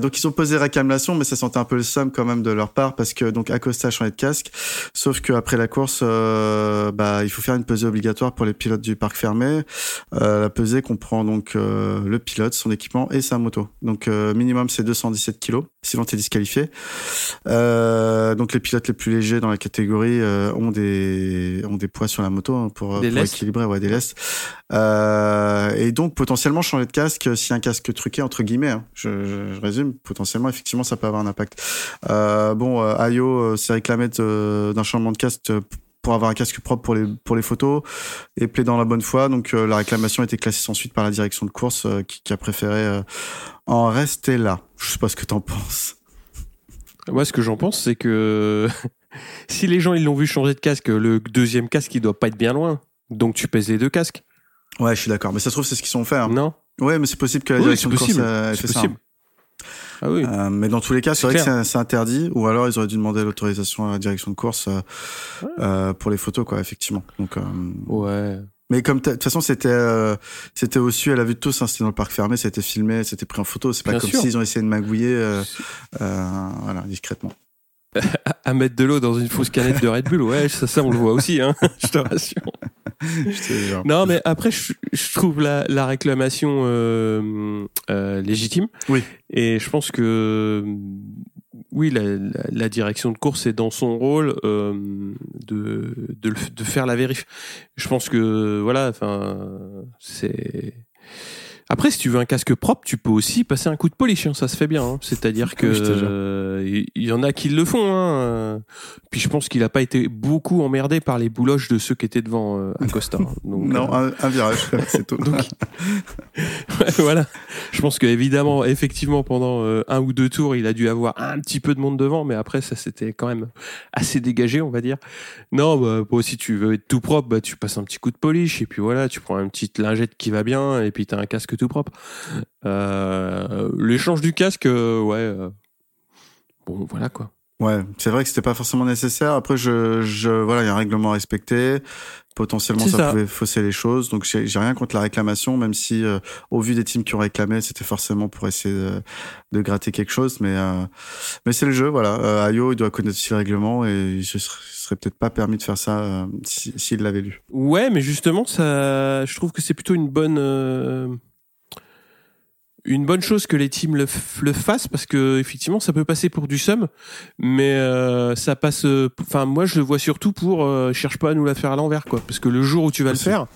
donc ils ont posé réclamation mais ça sentait un peu le somme quand même de leur part parce que donc Acosta a changé de casque. Sauf que après la course euh, bah il faut faire une pesée obligatoire pour les pilotes du parc fermé. Euh, la pesée comprend donc euh, le pilote son équipement et sa moto. Donc euh, minimum c'est 217 kilos sinon t'es disqualifié euh, donc les pilotes les plus légers dans la catégorie euh, ont des ont des poids sur la moto hein, pour, lestes. équilibrer ouais des lestes. Euh, et donc potentiellement changer de casque si un casque truqué entre guillemets hein, je, je, je résume. Potentiellement effectivement ça peut avoir un impact. Euh, bon euh, Ayo euh, s'est réclamé d'un changement de casque euh, pour avoir un casque propre pour les pour les photos et plaidant la bonne foi. Donc euh, la réclamation a été classée sans suite par la direction de course euh, qui, qui a préféré euh, en rester là. Je sais pas ce que t'en penses Moi, ce que j'en pense, c'est que si les gens ils l'ont vu changer de casque, le deuxième casque il doit pas être bien loin. Donc tu pèses les deux casques, ouais je suis d'accord mais ça se trouve c'est ce qu'ils sont fait hein. non ouais mais c'est possible que la Oui, direction de course euh, ait C'est fait ça, possible. Ah oui. Euh, mais dans tous les cas, c'est vrai que clair. c'est c'est interdit, ou alors ils auraient dû demander l'autorisation à la direction de course euh, euh, pour les photos, quoi, effectivement. Donc, euh, Ouais. Mais comme de toute façon, c'était euh, c'était au su à la vue de tous, hein, c'était dans le parc fermé, c'était filmé, c'était pris en photo. C'est pas Bien comme s'ils ont essayé de magouiller, euh, euh, voilà, discrètement. À mettre de l'eau dans une fausse canette de Red Bull, ouais, ça, ça on le voit aussi, hein. Je te rassure. Je. Non, mais après, je, je trouve la, la réclamation euh, euh, légitime. Oui. Et je pense que oui, la, direction de course est dans son rôle euh, de, de, de faire la vérif. Je pense que voilà, enfin, c'est. Après, si tu veux un casque propre, tu peux aussi passer un coup de polish, hein, ça se fait bien. hein. C'est-à-dire que Oui, te jure. euh, il y en a qui le font. Hein. Puis je pense qu'il a pas été beaucoup emmerdé par les bouloches de ceux qui étaient devant euh, Acosta. hein. Donc, non, euh, un, un virage, c'est tout. donc, Ouais, voilà. Je pense que évidemment, effectivement, pendant euh, un ou deux tours, il a dû avoir un petit peu de monde devant, mais après, ça c'était quand même assez dégagé, on va dire. Non, bah, bon, si tu veux être tout propre, bah, tu passes un petit coup de polish et puis voilà, tu prends une petite lingette qui va bien et puis t'as un casque tout propre. Euh, L'échange du casque, euh, ouais. euh, bon, voilà quoi. Ouais, c'est vrai que c'était pas forcément nécessaire. Après, je, je voilà, il y a un règlement à respecter. Potentiellement, ça, ça. pouvait fausser les choses. Donc, j'ai rien contre la réclamation, même si, euh, au vu des teams qui ont réclamé, c'était forcément pour essayer de, de gratter quelque chose. Mais, euh, mais c'est le jeu, voilà. Euh, Ayo, il doit connaître aussi le règlement et il se serait, serait peut-être pas permis de faire ça si- s'il l'avait lu. Ouais, mais justement, ça, je trouve que c'est plutôt une bonne, une bonne chose que les teams le, le fassent parce que effectivement, ça peut passer pour du sum, mais euh, ça passe. euh, Enfin, moi, je le vois surtout pour euh, cherche pas à nous la faire à l'envers, quoi. Parce que le jour où tu vas le faire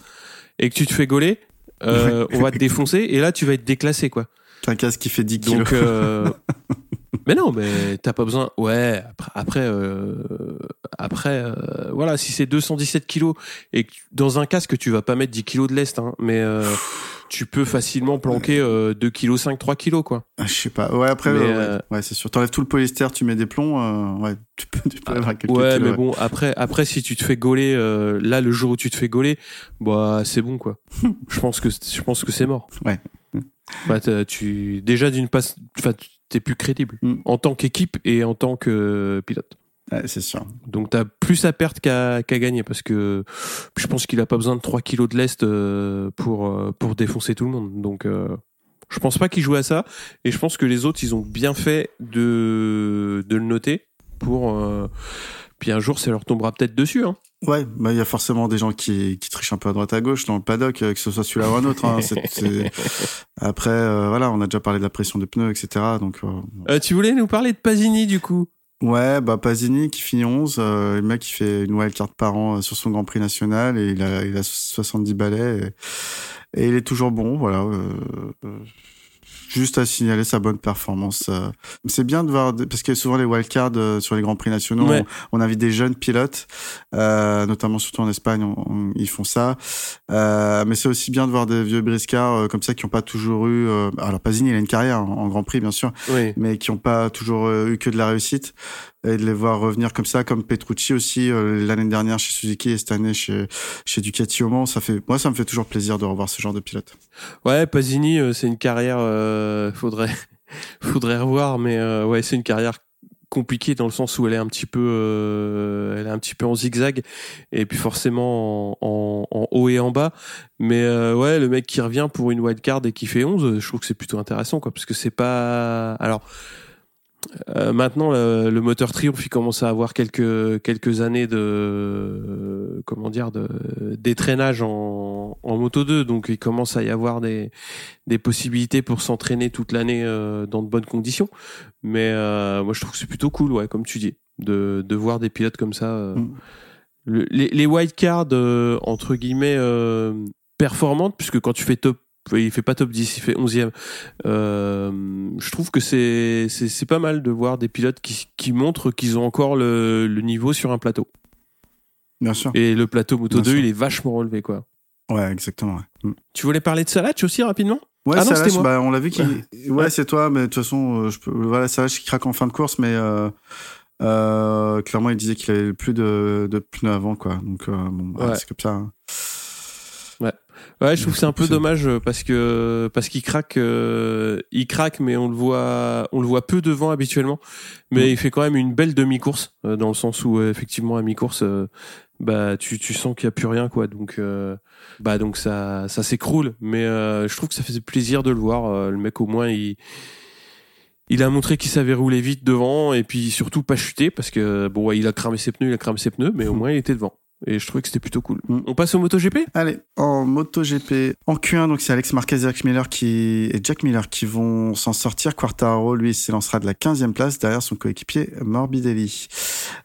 et que tu te fais gauler, euh, on va te défoncer et là, tu vas être déclassé, quoi. T'as un casque qui fait 10 kilos. Donc, euh, mais non, mais t'as pas besoin. Ouais, après, après, euh, après, euh, voilà, si c'est 217 kilos et que dans un casque tu vas pas mettre 10 kilos de lest, hein, mais euh, tu peux facilement planquer euh, 2 kilos 5, 3 kilos quoi. Ah, Je sais pas. Ouais, après, Mais, ouais, euh, ouais, c'est sûr. T'enlèves tout le polyester, tu mets des plombs, euh, ouais, tu peux, tu peux avoir quelques Ouais, kilos, mais bon, après, après si tu te fais gauler, euh, là le jour où tu te fais gauler, bah c'est bon quoi. je pense que je pense que c'est mort. Ouais. Bah, tu déjà d'une passe, enfin t'es plus crédible Mm. en tant qu'équipe et en tant que pilote. Ouais, c'est sûr. Donc t'as plus à perdre qu'à qu'à gagner parce que je pense qu'il a pas besoin de 3 kilos de lest euh, pour euh, pour défoncer tout le monde. Donc euh, je pense pas qu'il jouait à ça et je pense que les autres ils ont bien fait de de le noter pour euh, puis un jour ça leur tombera peut-être dessus hein. Ouais, bah il y a forcément des gens qui, qui trichent un peu à droite à gauche dans le paddock, euh, que ce soit celui-là ou un autre. Hein. C'est- c'est- Après, euh, voilà, on a déjà parlé de la pression des pneus, etc. Donc, euh, Euh, tu voulais nous parler de Pasini du coup? Ouais, bah Pasini qui finit 11, euh, le mec qui fait une wildcard par an sur son Grand Prix national et il a, il a 70 balais et, et il est toujours bon, voilà. Juste à signaler sa bonne performance. euh. C'est bien de voir, parce que souvent les wildcards euh, sur les grands prix nationaux, Ouais. on, on invite des jeunes pilotes, euh, notamment surtout en Espagne, on- on- ils font ça. Euh, mais c'est aussi bien de voir des vieux briscards euh, comme ça qui n'ont pas toujours eu. euh, alors Pasini, il a une carrière en, en Grand Prix, bien sûr, Oui. mais qui n'ont pas toujours eu que de la réussite. Et de les voir revenir comme ça, comme Petrucci aussi euh, l'année dernière chez Suzuki et cette année chez chez Ducati au Mans, ça fait moi ça me fait toujours plaisir de revoir ce genre de pilote. Ouais, Pasini euh, c'est une carrière euh, faudrait faudrait revoir mais euh, ouais, c'est une carrière compliquée dans le sens où elle est un petit peu euh, elle est un petit peu en zigzag et puis forcément en, en, en haut et en bas. Mais euh, ouais le mec qui revient pour une wildcard et qui fait 11 je trouve que c'est plutôt intéressant quoi parce que c'est pas alors euh, maintenant, le, le moteur Triumph, il commence à avoir quelques quelques années de comment dire de d'étraînage en, en Moto 2, donc il commence à y avoir des des possibilités pour s'entraîner toute l'année euh, dans de bonnes conditions. Mais euh, moi, je trouve que c'est plutôt cool, ouais, comme tu dis, de de voir des pilotes comme ça. euh, Mm. le- les les wildcards euh, entre guillemets euh, performantes, puisque quand tu fais top il fait pas top 10, il fait 11e. Euh, je trouve que c'est c'est c'est pas mal de voir des pilotes qui qui montrent qu'ils ont encore le, le niveau sur un plateau. Bien sûr. Et le plateau Moto Bien 2, sûr. il est vachement relevé quoi. Ouais, exactement. Ouais, Mm. Tu voulais parler de Salach aussi rapidement? Ouais, Ah non, Salach, c'était moi. bah, on l'a vu qu'il. Ouais, Ouais. c'est toi, mais de toute façon, euh, je peux. Voilà, Salach qui craque en fin de course, mais euh, euh, clairement, il disait qu'il avait plus de, de pneus avant, quoi. Donc, bon, bah, Ouais. c'est comme ça. hein. Ouais, je trouve que c'est un peu dommage euh, parce que parce qu'il craque, euh, il craque, mais on le voit, on le voit peu devant habituellement. Mais il fait quand même une belle demi-course euh, dans le sens où euh, effectivement à mi-course, euh, bah tu tu sens qu'il y a plus rien quoi. Donc euh, bah donc ça ça s'écroule. Mais euh, je trouve que ça faisait plaisir de le voir. euh, le mec au moins il il a montré qu'il savait rouler vite devant et puis surtout pas chuter parce que bon ouais, il a cramé ses pneus, il a cramé ses pneus, mais au moins il était devant. Et je trouvais que c'était plutôt cool. Mm. On passe au MotoGP? Allez, en MotoGP, en Q1, donc c'est Alex Marquez et Jack Miller qui, et Jack Miller qui vont s'en sortir. Quartaro, lui, s'élancera de la 15e place derrière son coéquipier Morbidelli.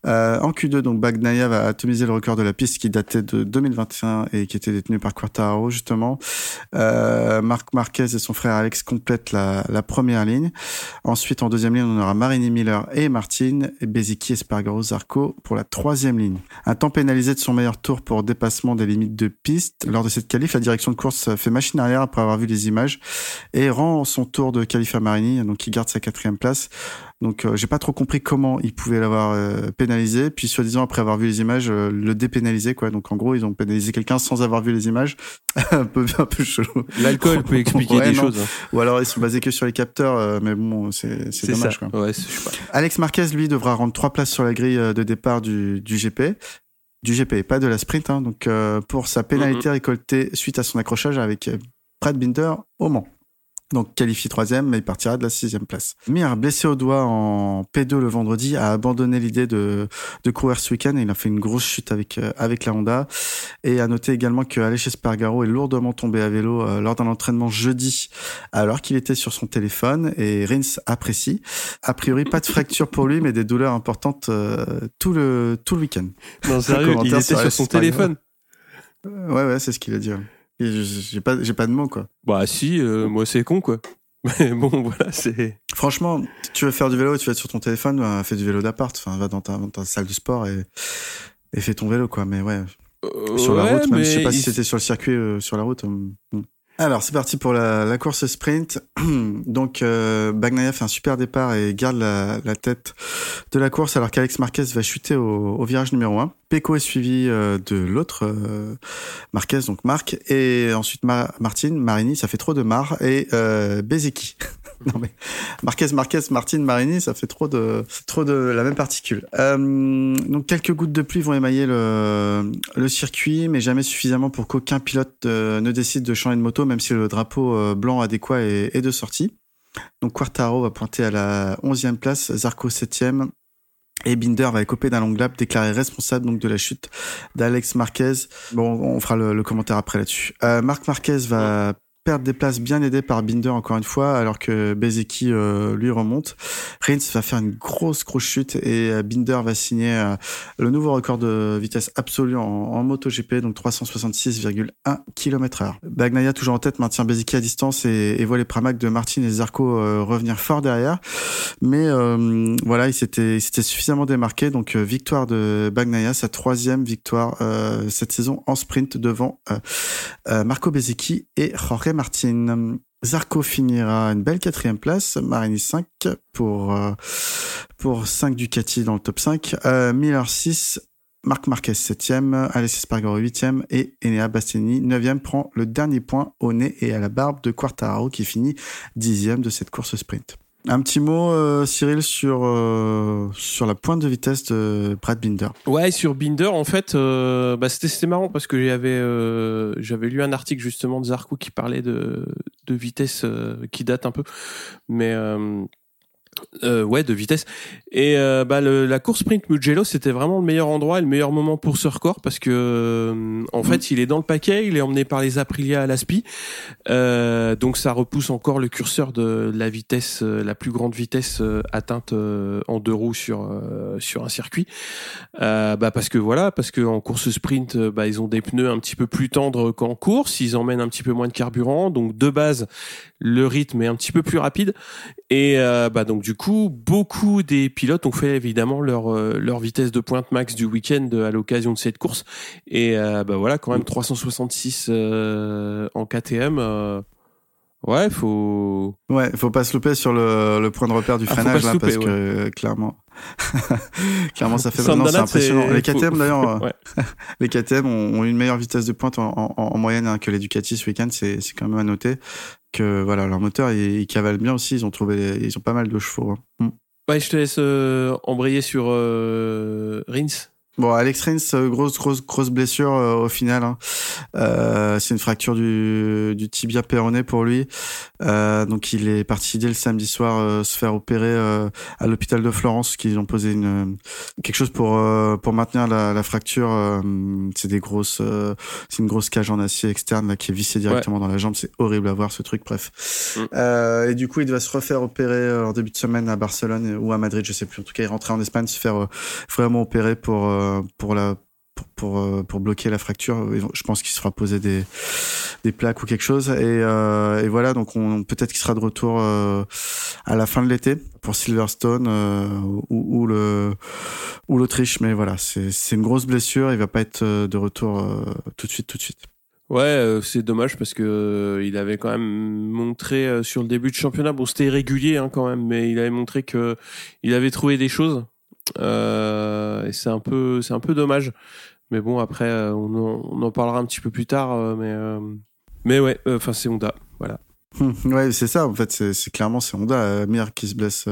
Euh, en Q2, donc Bagnaia va atomiser le record de la piste qui datait de 2021 et qui était détenu par Quartaro, justement. Euh, Marc Marquez et son frère Alex complètent la, la première ligne. Ensuite, en deuxième ligne, on aura Marini Miller et Martin, et Beziki, Espargaro, Zarco pour la troisième ligne. Un temps pénalisé de son meilleur tour pour dépassement des limites de piste. Lors de cette qualif, la direction de course fait machine arrière après avoir vu les images et rend son tour de qualif à Marini, donc qui garde sa quatrième place. Donc euh, j'ai pas trop compris comment ils pouvaient l'avoir euh, pénalisé. Puis soi-disant après avoir vu les images, euh, le dépénaliser quoi. Donc en gros ils ont pénalisé quelqu'un sans avoir vu les images. un peu un peu chelou. L'alcool peut expliquer Ouais, des non. choses. hein. Ou alors ils sont basés que sur les capteurs, mais bon c'est c'est dommage ça. quoi. Ouais. Alex Marquez lui devra rendre trois places sur la grille de départ du, du GP. Du GP, pas de la sprint. Hein, donc euh, pour sa pénalité récoltée suite à son accrochage avec Brad Binder au Mans. Donc qualifié troisième, mais il partira de la sixième place. Mir, blessé au doigt en P2 le vendredi, a abandonné l'idée de, de courir ce week-end. Il a fait une grosse chute avec euh, avec la Honda. Et à noter également que Aleix Espargaro est lourdement tombé à vélo euh, lors d'un entraînement jeudi, alors qu'il était sur son téléphone. Et Rins apprécie. A priori, pas de fracture pour lui, mais des douleurs importantes euh, tout le tout le week-end. Non, sérieux, il était sur son téléphone. Ouais, ouais, c'est ce qu'il a dit. ouais. J'ai pas, j'ai pas de mots, quoi. Bah si, euh, moi c'est con quoi. Mais bon, voilà, c'est. Franchement, tu veux faire du vélo, tu vas être sur ton téléphone, bah, fais du vélo d'appart. Enfin, va dans ta, dans ta salle de sport et, et fais ton vélo, quoi. Mais ouais, sur la Ouais, route, même je sais pas si c'était sur le circuit, euh, sur la route. euh, hmm. Alors, c'est parti pour la, course sprint. Donc, euh, Bagnaia fait un super départ et garde la, tête de la course alors qu'Alex Marquez va chuter au, au virage numéro 1. Pecco est suivi euh, de l'autre euh, Marquez, donc Marc, et ensuite Ma- Martin, Marini, ça fait trop de Mar, et euh. non mais Marquez, Marquez, Martin, Marini, ça fait trop de trop de la même particule. Euh, donc quelques gouttes de pluie vont émailler le, le circuit, mais jamais suffisamment pour qu'aucun pilote euh, ne décide de changer de moto, même si le drapeau euh, blanc adéquat est, est de sortie. Donc Quartaro va pointer à la 11e place, Zarco 7e. Et Binder va écoper d'un long lap, déclaré responsable donc de la chute d'Alex Marquez. Bon, on fera le, le commentaire après là-dessus. Euh, Marc Marquez va perdre des places bien aidé par Binder encore une fois, alors que Bezeki euh, lui remonte. Rins va faire une grosse chute et euh, Binder va signer euh, le nouveau record de vitesse absolue en, en MotoGP, donc 366,1 km heure. Bagnaia toujours en tête maintient Bezeki à distance et, voit les Pramac de Martin et Zarco revenir fort derrière. Mais voilà, il s'était suffisamment démarqué, donc victoire de Bagnaia, sa troisième victoire cette saison en sprint devant Marco Bezeki et Jorge Martin. Zarco finira une belle quatrième place, Marini 5 pour euh, pour 5 Ducati dans le top 5, euh, Miller 6, Marc Marquez 7e, Alessia Spargaro 8e et Enea Bastianini 9e prend le dernier point au nez et à la barbe de Quartararo qui finit 10e de cette course sprint. Un petit mot, euh, Cyril, sur, euh, sur la pointe de vitesse de Brad Binder. Ouais, sur Binder, en fait, euh, bah, c'était marrant parce que j'avais euh, j'avais lu un article justement de Zarco qui parlait de de vitesse euh, qui date un peu, mais euh, ouais, de vitesse. Et euh, bah, le- la course sprint Mugello, c'était vraiment le meilleur endroit et le meilleur moment pour ce record parce que euh, en fait, il est dans le paquet, il est emmené par les Aprilia à l'Aspi, euh, donc ça repousse encore le curseur de la vitesse, euh, la plus grande vitesse euh, atteinte euh, en deux roues sur euh, sur un circuit. Euh, bah parce que voilà, parce que en course sprint, bah ils ont des pneus un petit peu plus tendres qu'en course, ils emmènent un petit peu moins de carburant, donc de base le rythme est un petit peu plus rapide et euh, bah donc du coup beaucoup des pilotes ont fait évidemment leur euh, leur vitesse de pointe max du week-end à l'occasion de cette course et euh, bah voilà quand même 366 euh, en KTM. euh, Ouais, faut. Ouais, faut pas se louper sur le, le point de repère du Ah, freinage là, parce que euh, clairement, clairement ça fait non, c'est impressionnant. Les KTM faut- d'ailleurs, euh, ouais. les KTM ont, ont une meilleure vitesse de pointe en, en- en moyenne hein, que les Ducati ce week-end. C'est c'est quand même à noter que voilà leur moteur il, il cavale bien aussi. Ils ont trouvé, ils ont pas mal de chevaux. hein. Je te laisse euh, embrayer sur euh. Bon, Alex Rins, euh, grosse, grosse, grosse blessure euh, au final. hein. Euh, c'est une fracture du, du tibia péroné pour lui. Euh, donc, il est parti dès le samedi soir euh, se faire opérer euh, à l'hôpital de Florence, qui lui ont posé une quelque chose pour euh, pour maintenir la, la fracture. euh, c'est des grosses, euh, c'est une grosse cage en acier externe là qui est vissée directement dans la jambe. C'est horrible à voir ce truc. Bref. Mm. Euh, et du coup, il va se refaire opérer euh, en début de semaine à Barcelone ou à Madrid, je sais plus. En tout cas, il rentrait en Espagne se faire vraiment opérer pour euh, pour la pour pour, euh, pour bloquer la fracture. Je pense qu'il se fera poser des des plaques ou quelque chose. Et, euh, et voilà, donc on peut-être qu'il sera de retour euh, à la fin de l'été pour Silverstone euh, ou, le ou l'Autriche. Mais voilà, c'est une grosse blessure. Il va pas être euh, de retour euh, tout de suite, tout de suite. Ouais, euh, c'est dommage parce que euh, il avait quand même montré euh, sur le début de championnat, bon c'était irrégulier hein, quand même, mais il avait montré que il avait trouvé des choses. Et c'est un peu, c'est un peu dommage. Mais bon, après, on en, on en parlera un petit peu plus tard. mais, mais ouais, enfin c'est Honda, voilà. ouais, c'est ça. En fait, c'est clairement c'est Honda. Mir qui se blesse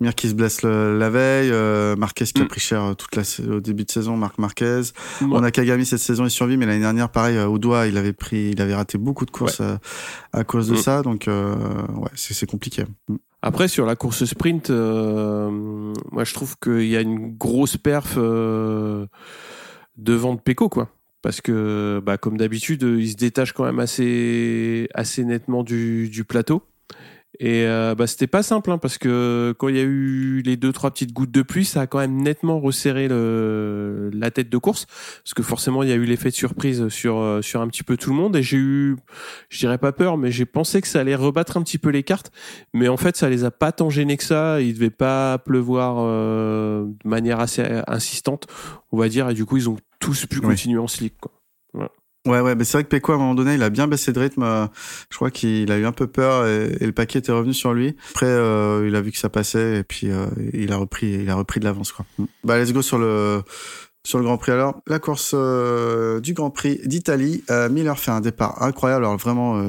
Mir qui se blesse la veille, euh, Marquez qui a mm. pris cher euh, toute la, au début de saison, Marc Marquez. On a Kagami cette saison, il survit, mais l'année dernière, pareil, euh, au doigt, il avait pris, il avait raté beaucoup de courses à, cause de mm. ça, donc ouais, c'est compliqué. Après, sur la course sprint, moi je trouve qu'il y a une grosse perf devant de Pecco, quoi. Parce que bah, comme d'habitude il se détache quand même assez assez nettement du plateau et euh, bah, c'était pas simple hein, parce que quand il y a eu les deux trois petites gouttes de pluie, ça a quand même nettement resserré le, la tête de course parce que forcément il y a eu l'effet de surprise sur euh, sur un petit peu tout le monde et j'ai eu, je dirais pas peur, mais j'ai pensé que ça allait rebattre un petit peu les cartes, mais en fait ça les a pas tant gênés que ça. Il devait pas pleuvoir euh, de manière assez insistante, on va dire, et du coup ils ont tous pu continuer en slick. Quoi. Ouais, ouais, mais c'est vrai que Peko, à un moment donné, il a bien baissé de rythme. Euh, je crois qu'il a eu un peu peur et, le paquet était revenu sur lui. Après, euh, il a vu que ça passait et puis euh, il a repris, il a repris de l'avance, quoi. Mm. Bah, let's go sur le sur le Grand Prix. Alors, la course du Grand Prix d'Italie, Miller fait un départ incroyable. Alors vraiment,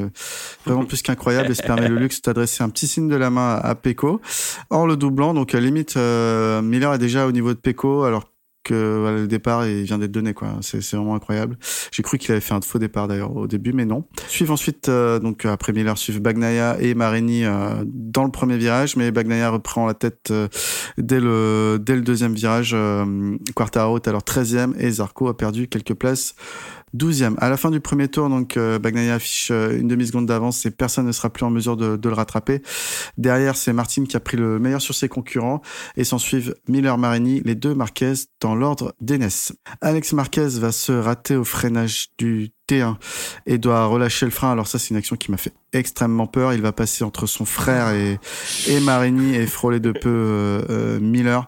vraiment plus qu'incroyable. Et se permet le luxe d'adresser un petit signe de la main à, Peko en le doublant. Donc limite, Miller est déjà au niveau de Peko. Alors que voilà, le départ il vient d'être donné quoi. C'est vraiment incroyable. J'ai cru qu'il avait fait un faux départ d'ailleurs au début, mais non. Suivent ensuite euh, donc après Miller suivent Bagnaia et Marini euh, dans le premier virage, mais Bagnaia reprend la tête euh, dès le dès le deuxième virage. Quartaro est alors 13e et Zarco a perdu quelques places 12e. À la fin du premier tour, donc euh, affiche euh, une demi-seconde d'avance et personne ne sera plus en mesure de, de le rattraper. Derrière, c'est Martin qui a pris le meilleur sur ses concurrents et s'en suivent Miller Marini, les deux Marquez dans l'ordre d'Enes. Alex Marquez va se rater au freinage du et doit relâcher le frein. Alors ça, c'est une action qui m'a fait extrêmement peur. Il va passer entre son frère et, et Marini et frôler de peu euh, euh, Miller.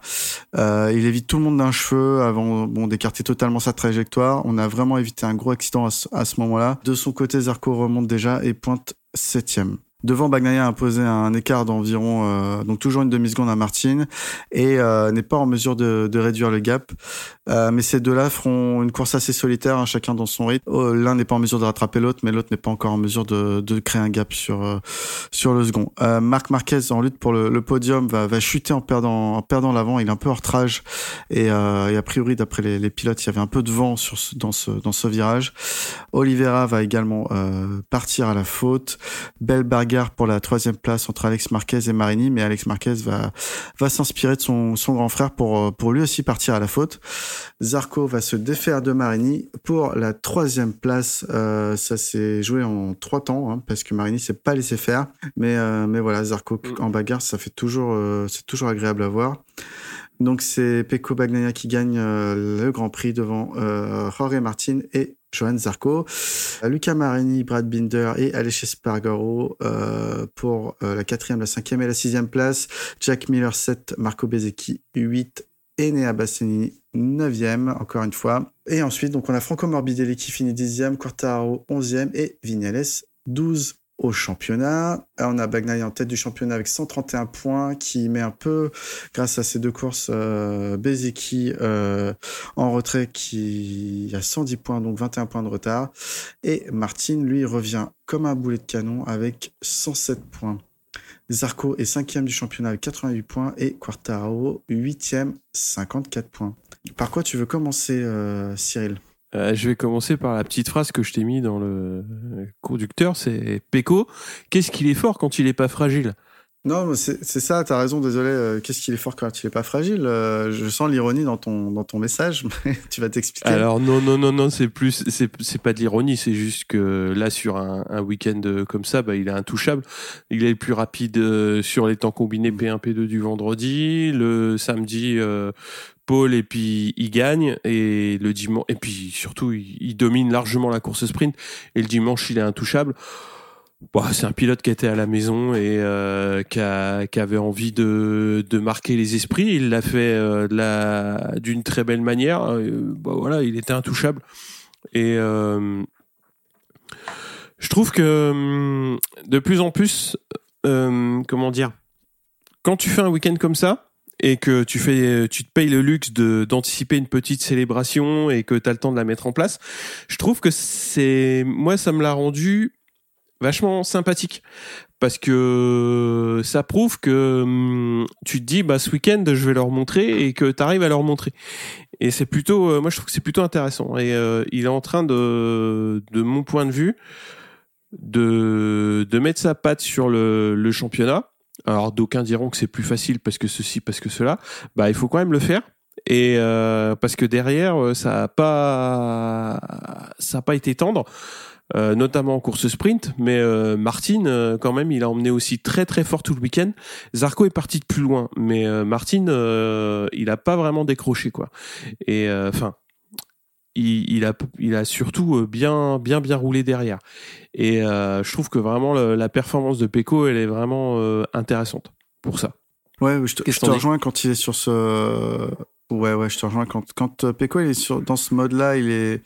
Euh, il évite tout le monde d'un cheveu avant bon d'écarter totalement sa trajectoire. On a vraiment évité un gros accident à ce, à ce moment-là. De son côté, Zarco remonte déjà et pointe septième. Devant, Bagnaia a imposé un écart d'environ, euh, donc toujours une demi-seconde à Martin, et euh, n'est pas en mesure de, réduire le gap. Euh, mais ces deux-là feront une course assez solitaire, hein, chacun dans son rythme. L'un n'est pas en mesure de rattraper l'autre, mais l'autre n'est pas encore en mesure de, créer un gap sur sur le second. Marc Marquez en lutte pour le, podium va, chuter en perdant en perdant l'avant. Il est un peu hors trage et, a priori, d'après les, pilotes, il y avait un peu de vent sur dans ce dans ce virage. Oliveira va également partir à la faute. Belle pour la troisième place entre Alex Marquez et Marini, mais Alex Marquez va va s'inspirer de son, son grand frère pour pour lui aussi partir à la faute. Zarco va se défaire de Marini pour la troisième place. Euh, ça s'est joué en trois temps hein, parce que Marini s'est pas laissé faire, mais euh, mais voilà Zarco mm. en bagarre, ça fait toujours euh, c'est toujours agréable à voir. Donc c'est Pecco Bagnaia qui gagne le Grand Prix devant Jorge Martin et Johan Zarco, Luca Marini, Brad Binder et Aleix Spargaro euh, pour euh, la quatrième, la cinquième et la sixième place. Jack Miller 7, Marco Bezzecchi 8, Enea Bastianini 9e, encore une fois. Et ensuite, donc on a Franco Morbidelli qui finit 10e, Quartaro 11e et Vignales 12 au championnat. On a Bagnaia en tête du championnat avec 131 points, qui met un peu, grâce à ces deux courses, euh, Bezeki euh, en retrait, qui a 110 points, donc 21 points de retard. Et Martin, lui, revient comme un boulet de canon avec 107 points. Zarco est cinquième du championnat avec 88 points et Quartaro huitième, 54 points. Par quoi tu veux commencer, euh, Cyril? Euh, je vais commencer par la petite phrase que je t'ai mis dans le conducteur, c'est Peko, qu'est-ce qu'il est fort quand il est pas fragile? Non, c'est ça, t'as raison, désolé. Euh, qu'est-ce qu'il est fort quand il est pas fragile euh, Je sens l'ironie dans ton dans ton message, mais tu vas t'expliquer. Alors non, non, non, non, c'est plus, c'est c'est pas de l'ironie, c'est juste que là sur un, un week-end comme ça, bah il est intouchable. Il est le plus rapide sur les temps combinés P1 P2 du vendredi, le samedi. Paul et puis il gagne et le dimanche et puis surtout il, domine largement la course sprint et le dimanche il est intouchable. Bon, c'est un pilote qui était à la maison et euh, qui, avait envie de, marquer les esprits. Il l'a fait euh, d'une très belle manière. Euh, bah, voilà, il était intouchable. Et, Je trouve que hum, de plus en plus, comment dire, quand tu fais un week-end comme ça et que tu fais, tu te payes le luxe de d'anticiper une petite célébration et que tu as le temps de la mettre en place, je trouve que c'est, moi, ça me l'a rendu vachement sympathique. Parce que ça prouve que hum, tu te dis bah ce week-end je vais leur montrer et que tu arrives à leur montrer. Et c'est plutôt euh, moi je trouve que c'est plutôt intéressant. Et euh, il est en train de de mon point de vue de de mettre sa patte sur le, le championnat alors d'aucuns diront que c'est plus facile parce que ceci parce que cela bah il faut quand même le faire et euh, parce que derrière ça a pas ça a pas été tendre euh, notamment en course sprint. Mais euh, Martin, euh, quand même, il a emmené aussi très très fort tout le week-end. Zarco est parti de plus loin, mais Martin, il a pas vraiment décroché quoi. Et enfin. Il, il, a, il a surtout bien, bien, bien roulé derrière. Et je trouve que vraiment la performance de Pecco, elle est vraiment intéressante pour ça. Ouais, je te, je te rejoins quand il est sur ce. Ouais, ouais, je te rejoins quand quand il est sur dans ce mode-là, il est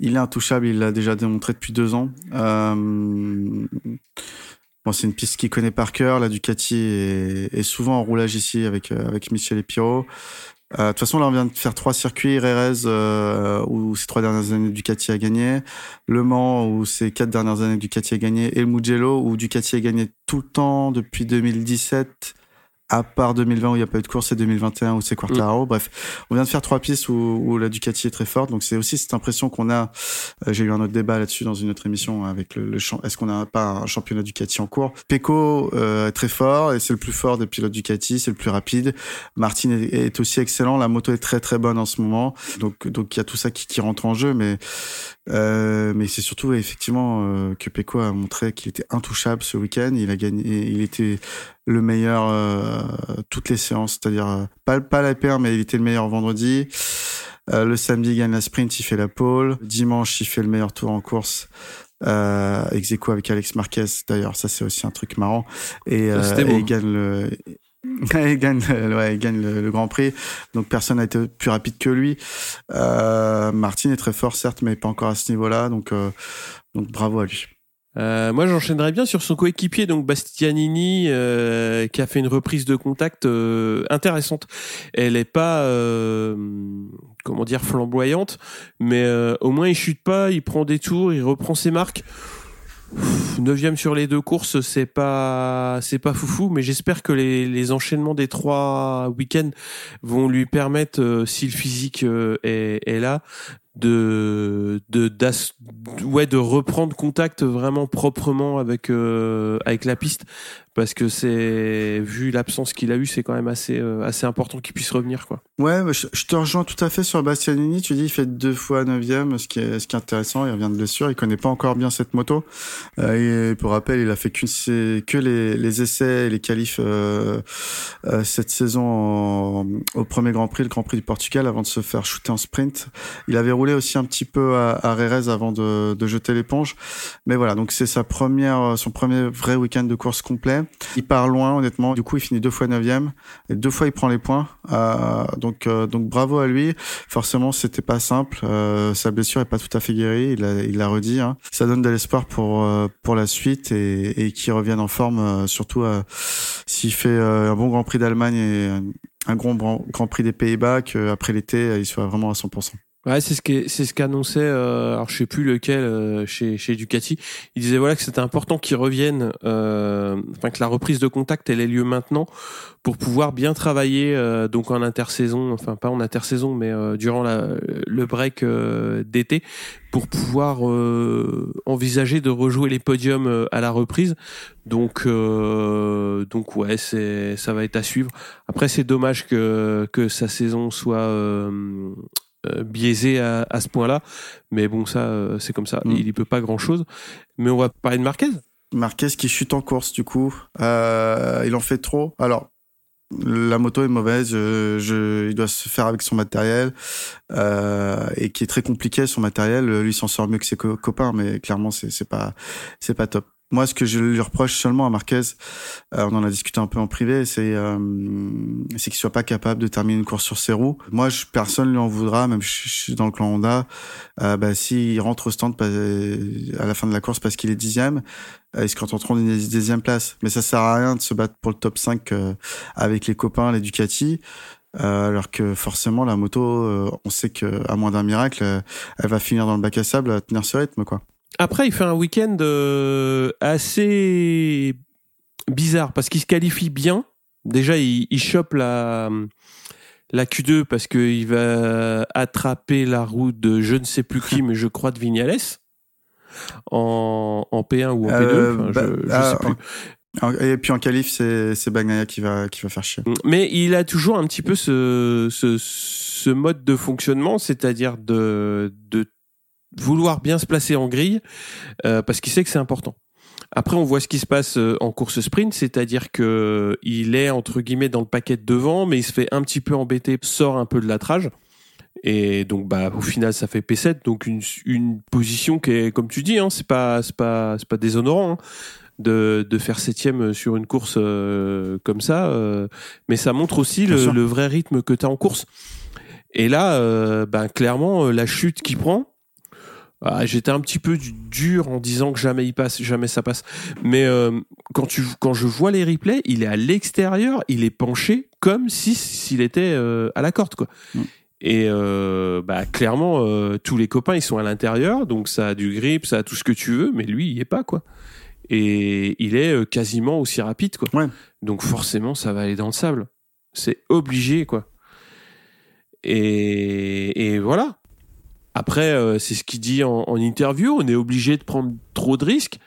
il est intouchable, il l'a déjà démontré depuis deux ans. Euh, bon, c'est une piste qu'il connaît par cœur. La Ducati est, souvent en roulage ici avec euh, avec Michel et Piro. Euh, de toute façon, là, on vient de faire trois circuits. Rérez, où ces trois dernières années, Ducati a gagné. Le Mans, où ces quatre dernières années, Ducati a gagné. Et le Mugello, où Ducati a gagné tout le temps depuis 2017 à part 2020 où il n'y a pas eu de course et 2021 où c'est Quartaro. Mm. Bref, on vient de faire trois pistes où, où la Ducati est très forte. Donc c'est aussi cette impression qu'on a. Euh, j'ai eu un autre débat là-dessus dans une autre émission avec le, le Est-ce qu'on n'a pas un championnat Ducati en cours? Pecco euh, est très fort et c'est le plus fort des pilotes Ducati, c'est le plus rapide. Martin est, aussi excellent. La moto est très très bonne en ce moment. Donc donc il y a tout ça qui, qui rentre en jeu, mais euh, mais c'est surtout effectivement euh, que Pecco a montré qu'il était intouchable ce week-end. Il a gagné, il était le meilleur euh, toutes les séances, c'est-à-dire euh, pas pas la paire, mais il était le meilleur vendredi. Euh, le samedi, il gagne la sprint, il fait la pole. Dimanche, il fait le meilleur tour en course. Euh, ex avec Alex Marquez. D'ailleurs, ça c'est aussi un truc marrant. Et, euh, et il gagne le il gagne, ouais, il gagne le, Grand Prix. Donc personne n'a été plus rapide que lui. Euh, Martin est très fort, certes, mais pas encore à ce niveau-là. Donc, euh, bravo à lui. Euh, moi, j'enchaînerais bien sur son coéquipier, donc Bastianini, qui a fait une reprise de contact intéressante. Elle est pas, comment dire, flamboyante, mais au moins il chute pas, il prend des tours, il reprend ses marques. Neuvième sur les deux courses, c'est pas c'est pas foufou, mais j'espère que les, enchaînements des trois week-ends vont lui permettre, si le physique est, est là, de de ouais de reprendre contact vraiment proprement avec euh, avec la piste parce que c'est vu l'absence qu'il a eu c'est quand même assez euh, assez important qu'il puisse revenir quoi. Ouais, je, te rejoins tout à fait sur Bastianini. Tu dis il fait deux fois neuvième, ce qui est ce qui est intéressant. Il revient de blessure, il connaît pas encore bien cette moto. Euh, et pour rappel, il a fait qu'une que les, les essais et les qualifs euh, euh, cette saison au premier Grand Prix, le Grand Prix du Portugal, avant de se faire shooter en sprint. Il avait roulé aussi un petit peu à, à Rérez avant de, de jeter l'éponge. Mais voilà, donc c'est sa première son premier vrai week-end de course complet. Il part loin, honnêtement. Du coup, il finit deux fois neuvième. Et deux fois, il prend les points. Euh, donc, euh, donc bravo à lui. Forcément, c'était pas simple. Euh, sa blessure est pas tout à fait guérie. Il l'a il l'a redit. Hein. Ça donne de l'espoir pour pour la suite et, et qu'il revienne en forme. Surtout s'il fait un bon Grand Prix d'Allemagne et un grand Grand Prix des Pays-Bas, qu'après l'été, il soit vraiment à 100%. Ouais, c'est ce qui c'est ce qu'annonçait euh, alors je sais plus lequel euh, chez chez Ducati. Il disait voilà que c'était important qu'ils reviennent euh, enfin que la reprise de contact elle ait lieu maintenant pour pouvoir bien travailler euh, donc en intersaison, enfin pas en intersaison mais euh, durant la, le break d'été pour pouvoir envisager de rejouer les podiums à la reprise. Donc donc ouais, c'est ça va être à suivre. Après c'est dommage que que sa saison soit euh, biaisé à, à ce point-là. Mais bon, ça, euh, c'est comme ça. Mm. Il y peut pas grand-chose. Mais on va parler de Marquez. Marquez qui chute en course, du coup. Euh, il en fait trop. Alors, la moto est mauvaise, je, il doit se faire avec son matériel euh, et qui est très compliqué son matériel. Lui s'en sort mieux que ses copains, mais clairement c'est c'est pas c'est pas top. Moi, ce que je lui reproche seulement à Marquez, euh, on en a discuté un peu en privé, c'est euh, c'est qu'il soit pas capable de terminer une course sur ses roues. Moi, personne lui en voudra, même je, suis dans le clan Honda. Euh, bah, s'il rentre au stand à la fin de la course parce qu'il est dixième, euh, ils se contenteront d'une dixième place. Mais ça sert à rien de se battre pour le top 5 euh, avec les copains, les Ducati. Euh, alors que forcément la moto, on sait que à moins d'un miracle, elle va finir dans le bac à sable à tenir ce rythme quoi. Après, il fait un week-end euh, assez bizarre parce qu'il se qualifie bien. Déjà, il, il chope la, la Q2 parce qu'il va attraper la roue de je ne sais plus qui, mais je crois de Vignales en, en P1 ou en P2. Euh, Enfin, bah, je, je ah, sais plus. En- Et puis en qualif, c'est c'est Bagnaia qui va qui va faire chier. Mais il a toujours un petit peu ce, ce, ce mode de fonctionnement, c'est-à-dire de, de vouloir bien se placer en grille, euh, parce qu'il sait que c'est important. Après, on voit ce qui se passe euh, en course sprint, c'est-à-dire que il est entre guillemets dans le paquet de devant, mais il se fait un petit peu embêter, sort un peu de l'atrage. Et donc, bah, au final, ça fait P7, donc une, une position qui est, comme tu dis, hein, c'est pas, c'est pas, c'est pas déshonorant hein, de, de faire septième sur une course euh, comme ça, euh, mais ça montre aussi le, le vrai rythme que tu as en course. Et là, euh, ben, clairement, euh, la chute qu'il prend, ah, j'étais un petit peu du- dur en disant que jamais il passe, jamais ça passe. Mais euh, quand tu, quand je vois les replays, il est à l'extérieur, il est penché comme si s'il était euh, à la corde, quoi. Mm. Et euh, bah, clairement, tous les copains ils sont à l'intérieur, donc ça a du grip, ça a tout ce que tu veux, mais lui il y est pas, quoi. Et il est quasiment aussi rapide, quoi. Ouais. Donc forcément, ça va aller dans le sable. C'est obligé, quoi. Et, et voilà. Après, euh, c'est ce qu'il dit en, en interview. On est obligé de prendre trop de risques.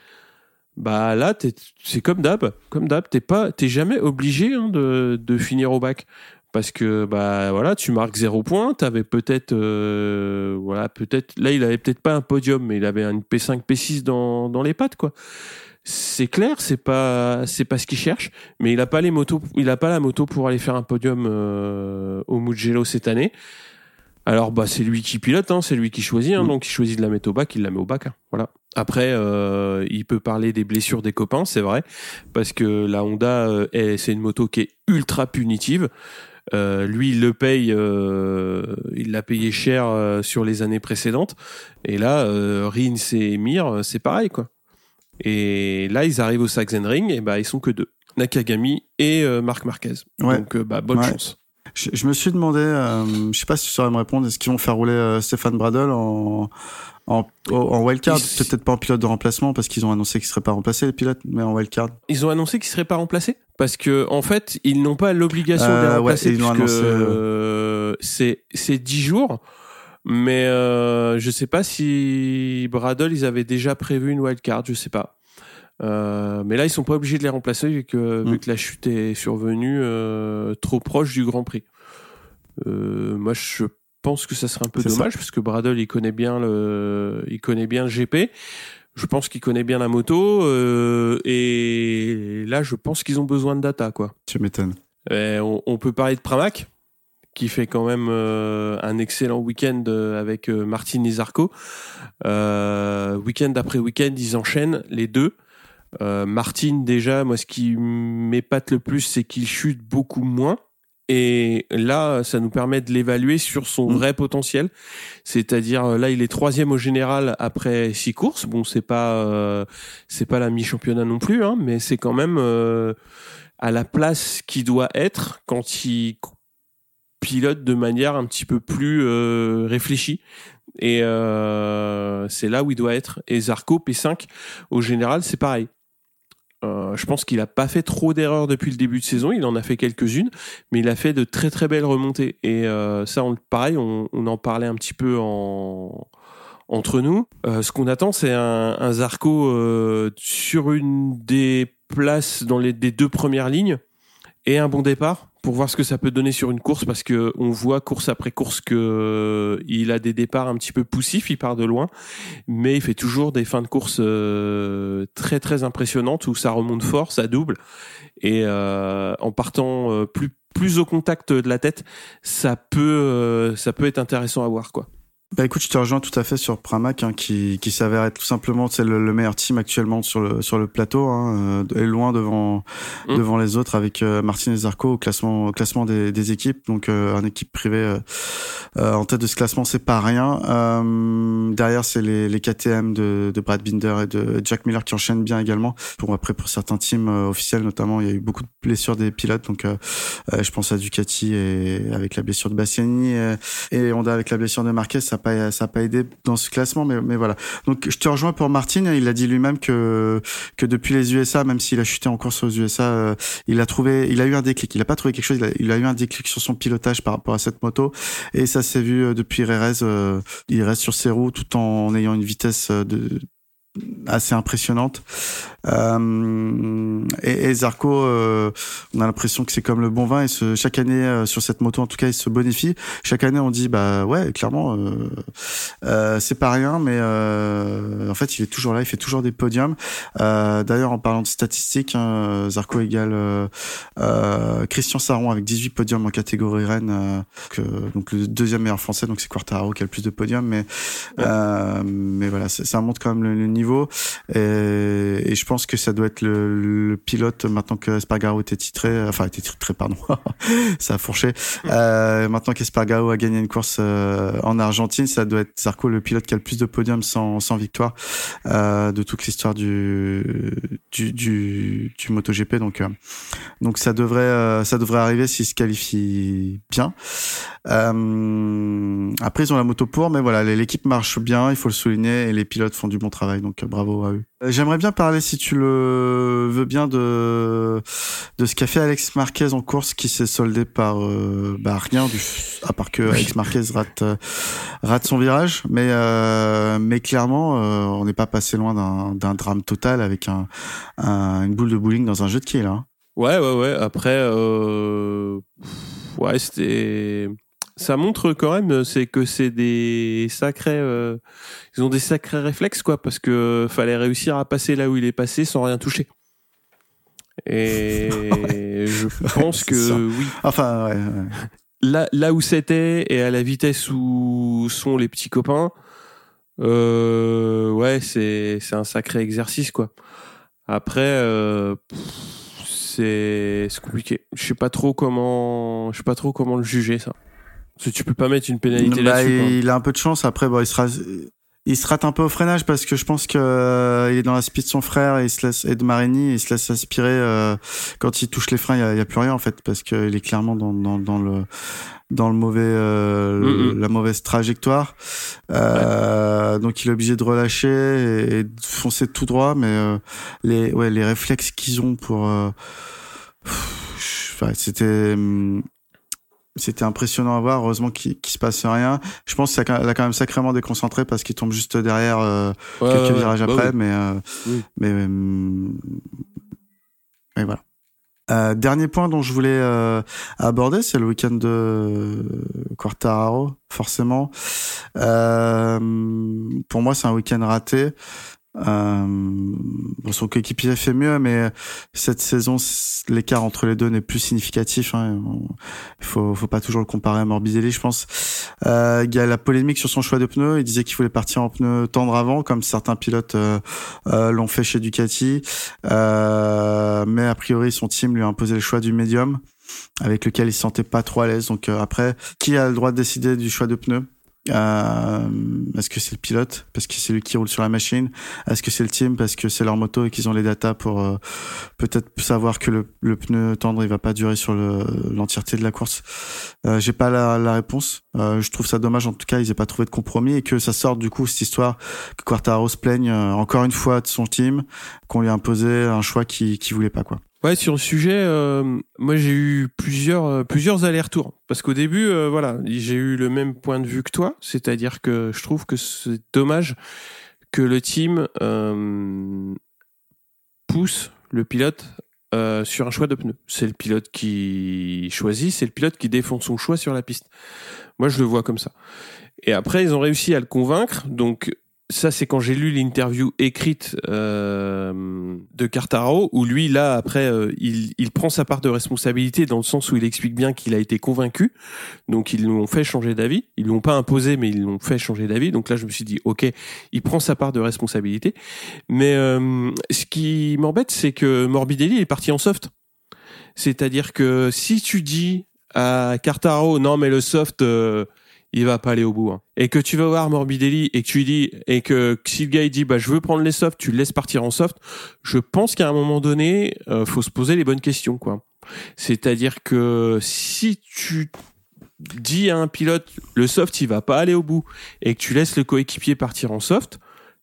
Bah là, c'est comme d'hab. Comme d'hab, t'es pas, t'es jamais obligé hein, de, de finir au bac. Parce que bah voilà, tu marques zéro point. T'avais peut-être, euh, voilà, peut-être. Là, il avait peut-être pas un podium, mais il avait une P5, P6 dans, dans les pattes, quoi. C'est clair, c'est pas, c'est pas ce qu'il cherche, mais il a pas les motos, il a pas la moto pour aller faire un podium euh, au Mugello cette année. Alors bah c'est lui qui pilote, hein, c'est lui qui choisit, hein, Mm. donc il choisit de la mettre au bac, il la met au bac. hein, voilà. Après, euh, il peut parler des blessures des copains, c'est vrai, parce que la Honda, euh, est- c'est une moto qui est ultra punitive. Euh, lui, il le paye, il l'a payé cher sur les années précédentes. Et là, Rins et Mir, c'est pareil, quoi. Et là, ils arrivent au Sachsenring, et bah ils sont que deux, Nakagami et Marc Marquez. Ouais. Donc bah bonne Ouais. chance. Je, je me suis demandé, euh, je sais pas si tu saurais me répondre, est-ce qu'ils vont faire rouler euh, Stéphane Bradel en en, en wildcard? Ils- Peut-être pas en pilote de remplacement parce qu'ils ont annoncé qu'il serait pas remplacé les pilotes, mais en wildcard. Ils ont annoncé qu'ils seraient pas remplacés? Parce que en fait, ils n'ont pas l'obligation de les ouais, remplacer l'ont puisque annoncé, euh, c'est c'est 10 jours. Mais euh, je sais pas si Bradle ils avaient déjà prévu une wildcard, je sais pas. Euh, mais là, ils sont pas obligés de les remplacer vu que, Mm. vu que la chute est survenue euh, trop proche du Grand Prix. Euh, moi, je pense que ça serait un peu ça. dommage parce que Bradle, il connaît bien le, il connaît bien le GP. Je pense qu'il connaît bien la moto et là, je pense qu'ils ont besoin de data, quoi. Tu m'étonnes. On, on peut parler de Pramac, qui fait quand même un excellent week-end avec Martin et Zarco. Euh, week-end après week-end, ils enchaînent les deux. Euh, Martin, déjà, moi, ce qui m'épate le plus, c'est qu'il chute beaucoup moins. Et là, ça nous permet de l'évaluer sur son Mm. vrai potentiel. C'est-à-dire, euh, là, il est troisième au général après six courses. Bon, c'est pas, euh, c'est pas la mi-championnat non plus, hein, mais c'est quand même euh, à la place qu'il doit être quand il pilote de manière un petit peu plus euh, réfléchie. Et c'est là où il doit être. Et Zarco P5, au général, c'est pareil. Euh, je pense qu'il a pas fait trop d'erreurs depuis le début de saison. Il en a fait quelques-unes, mais il a fait de très très belles remontées. Et euh, ça, on, pareil, on, on en parlait un petit peu en entre nous. Euh, ce qu'on attend, c'est un, un Zarco euh, sur une des places dans les des deux premières lignes et un bon départ pour voir ce que ça peut donner sur une course parce que on voit course après course que il a des départs un petit peu poussifs, il part de loin, mais il fait toujours des fins de course euh, très très impressionnantes où ça remonte fort, ça double et euh, en partant euh, plus plus au contact de la tête, ça peut ça peut être intéressant à voir quoi. Bah écoute, je te rejoins tout à fait sur Pramac, hein, qui, qui s'avère être tout simplement c'est le, le, meilleur team actuellement sur le sur le plateau, hein, euh, et loin devant mmh. devant les autres avec euh, Martin et Zarco au classement au classement des, des équipes. Donc euh, une équipe privée euh, euh, en tête de ce classement, c'est pas rien. derrière, c'est les, les KTM de, de Brad Binder et de Jack Miller qui enchaînent bien également. Pour après pour certains teams officiels notamment, il y a eu beaucoup de blessures des pilotes. Donc je pense à Ducati et avec la blessure de Bastiani et, et Honda avec la blessure de Marquez, ça ça n'a pas aidé dans ce classement, mais, voilà. Donc je te rejoins pour Martin. Il a dit lui-même que depuis les USA, même s'il a chuté en course aux USA, euh, il a trouvé, il a eu un déclic. Il a pas trouvé quelque chose. Il a, eu un déclic sur son pilotage par rapport à cette moto, et ça s'est vu euh, depuis Rerez. Euh, il reste sur ses roues tout en ayant une vitesse assez impressionnante. Euh, et, et, Zarco, euh, on a l'impression que c'est comme le bon vin. Et ce, chaque année euh, sur cette moto, en tout cas, il se bonifie. Chaque année, on dit bah ouais, clairement, euh, euh, c'est pas rien, mais en fait, il est toujours là. Il fait toujours des podiums. D'ailleurs, en parlant de statistiques, hein, Zarco égale Christian Saron avec 18 podiums en catégorie Rennes, que, donc le deuxième meilleur français. Donc c'est Quartararo qui a le plus de podiums, mais mais voilà, ça montre quand même le, le niveau. Et, et je pense que ça doit être le, le pilote maintenant que Espargaro était titré, enfin était titré pardon, ça a fourché. Euh, maintenant qu'Espargaro a gagné une course euh, en Argentine, ça doit être Zarco le pilote qui a le plus de podiums sans, sans victoire euh, de toute l'histoire du, du, du du MotoGP. Donc euh, donc ça devrait euh, ça devrait arriver s'il se qualifie bien. Euh, après ils ont la moto pour, mais voilà l'équipe marche bien, il faut le souligner et les pilotes font du bon travail. Donc bravo à eux. J'aimerais bien parler si tu le veux bien de de ce qu'a fait Alex Marquez en course qui s'est soldé par euh, bah rien du à part que Alex Marquez rate euh, rate son virage mais euh, mais clairement euh, on n'est pas passé loin d'un d'un drame total avec un, un, une boule de bowling dans un jeu de là. Hein. Ouais ouais ouais après euh, ouais c'était ça montre quand même c'est que c'est des sacrés euh, ils ont des sacrés réflexes quoi parce que fallait réussir à passer là où il est passé sans rien toucher. Et je pense que ça. oui. Enfin ouais. là là où c'était et à la vitesse où sont les petits copains euh, ouais c'est c'est un sacré exercice quoi. Après euh, c'est c'est compliqué. Je sais pas trop comment je sais pas trop comment le juger ça parce que tu peux pas mettre une pénalité bah, là-dessus. quoi. il a un peu de chance. Après, bon, il sera, il se rate un peu au freinage parce que je pense que euh, il est dans la speed de son frère et, il se laisse, et de Marini. Il se laisse aspirer euh, quand il touche les freins. Il y a, il y a plus rien en fait parce qu'il est clairement dans, dans, dans le dans le mauvais euh, Mm, la mauvaise trajectoire. Donc il est obligé de relâcher et, et de foncer tout droit. Mais les ouais les réflexes qu'ils ont pour enfin, c'était hum, c'était impressionnant à voir. Heureusement qu'il qu'il se passe rien. Je pense qu'elle a quand même sacrément déconcentré parce qu'il tombe juste derrière euh, Ouais, quelques ouais, virages Bah après, oui. mais euh, Oui. mais euh, mais voilà. Euh, dernier point dont je voulais aborder, c'est le week-end de Quartararo, forcément. Pour moi, c'est un week-end raté. Euh, bon, son coéquipier fait mieux, mais cette saison, l'écart entre les deux n'est plus significatif. Hein. Il faut, faut pas toujours le comparer à Morbidelli, je pense. Euh, il y a la polémique sur son choix de pneus. Il disait qu'il voulait partir en pneus tendre avant, comme certains pilotes euh, euh, l'ont fait chez Ducati. Euh, mais a priori, son team lui a imposé le choix du médium, avec lequel il se sentait pas trop à l'aise. Donc euh, après, qui a le droit de décider du choix de pneus? Euh, Est-ce que c'est le pilote parce que c'est lui qui roule sur la machine? Est-ce que c'est le team parce que c'est leur moto et qu'ils ont les datas pour euh, peut-être savoir que le, le pneu tendre il va pas durer sur le- l'entièreté de la course? Euh, J'ai pas la, la réponse. Euh, je trouve ça dommage en tout cas ils aient pas trouvé de compromis et que ça sorte du coup cette histoire que Quartaro se plaigne euh, encore une fois de son team qu'on lui a imposé un choix qui qui voulait pas quoi. Ouais, sur le sujet, euh, moi j'ai eu plusieurs euh, plusieurs allers-retours parce qu'au début, euh, voilà, j'ai eu le même point de vue que toi, c'est-à-dire que je trouve que c'est dommage que le team pousse le pilote sur un choix de pneus. C'est le pilote qui choisit, c'est le pilote qui défend son choix sur la piste. Moi, je le vois comme ça. Et après, ils ont réussi à le convaincre, donc ça c'est quand j'ai lu l'interview écrite euh, de Cartaro où lui là après euh, il, il prend sa part de responsabilité dans le sens où il explique bien qu'il a été convaincu. Donc ils l'ont fait changer d'avis. Ils l'ont pas imposé mais ils l'ont fait changer d'avis. Donc là je me suis dit ok il prend sa part de responsabilité. Mais euh, ce qui m'embête c'est que Morbidelli est parti en soft. C'est-à-dire que si tu dis à Cartaro non mais le soft euh, il va pas aller au bout. Hein. Et que tu vas voir Morbidelli et que tu lui dis et que si le gars il dit bah je veux prendre les softs, tu le laisses partir en soft. Je pense qu'à un moment donné, euh, faut se poser les bonnes questions quoi. C'est-à-dire que si tu dis à un pilote le soft il va pas aller au bout et que tu laisses le coéquipier partir en soft,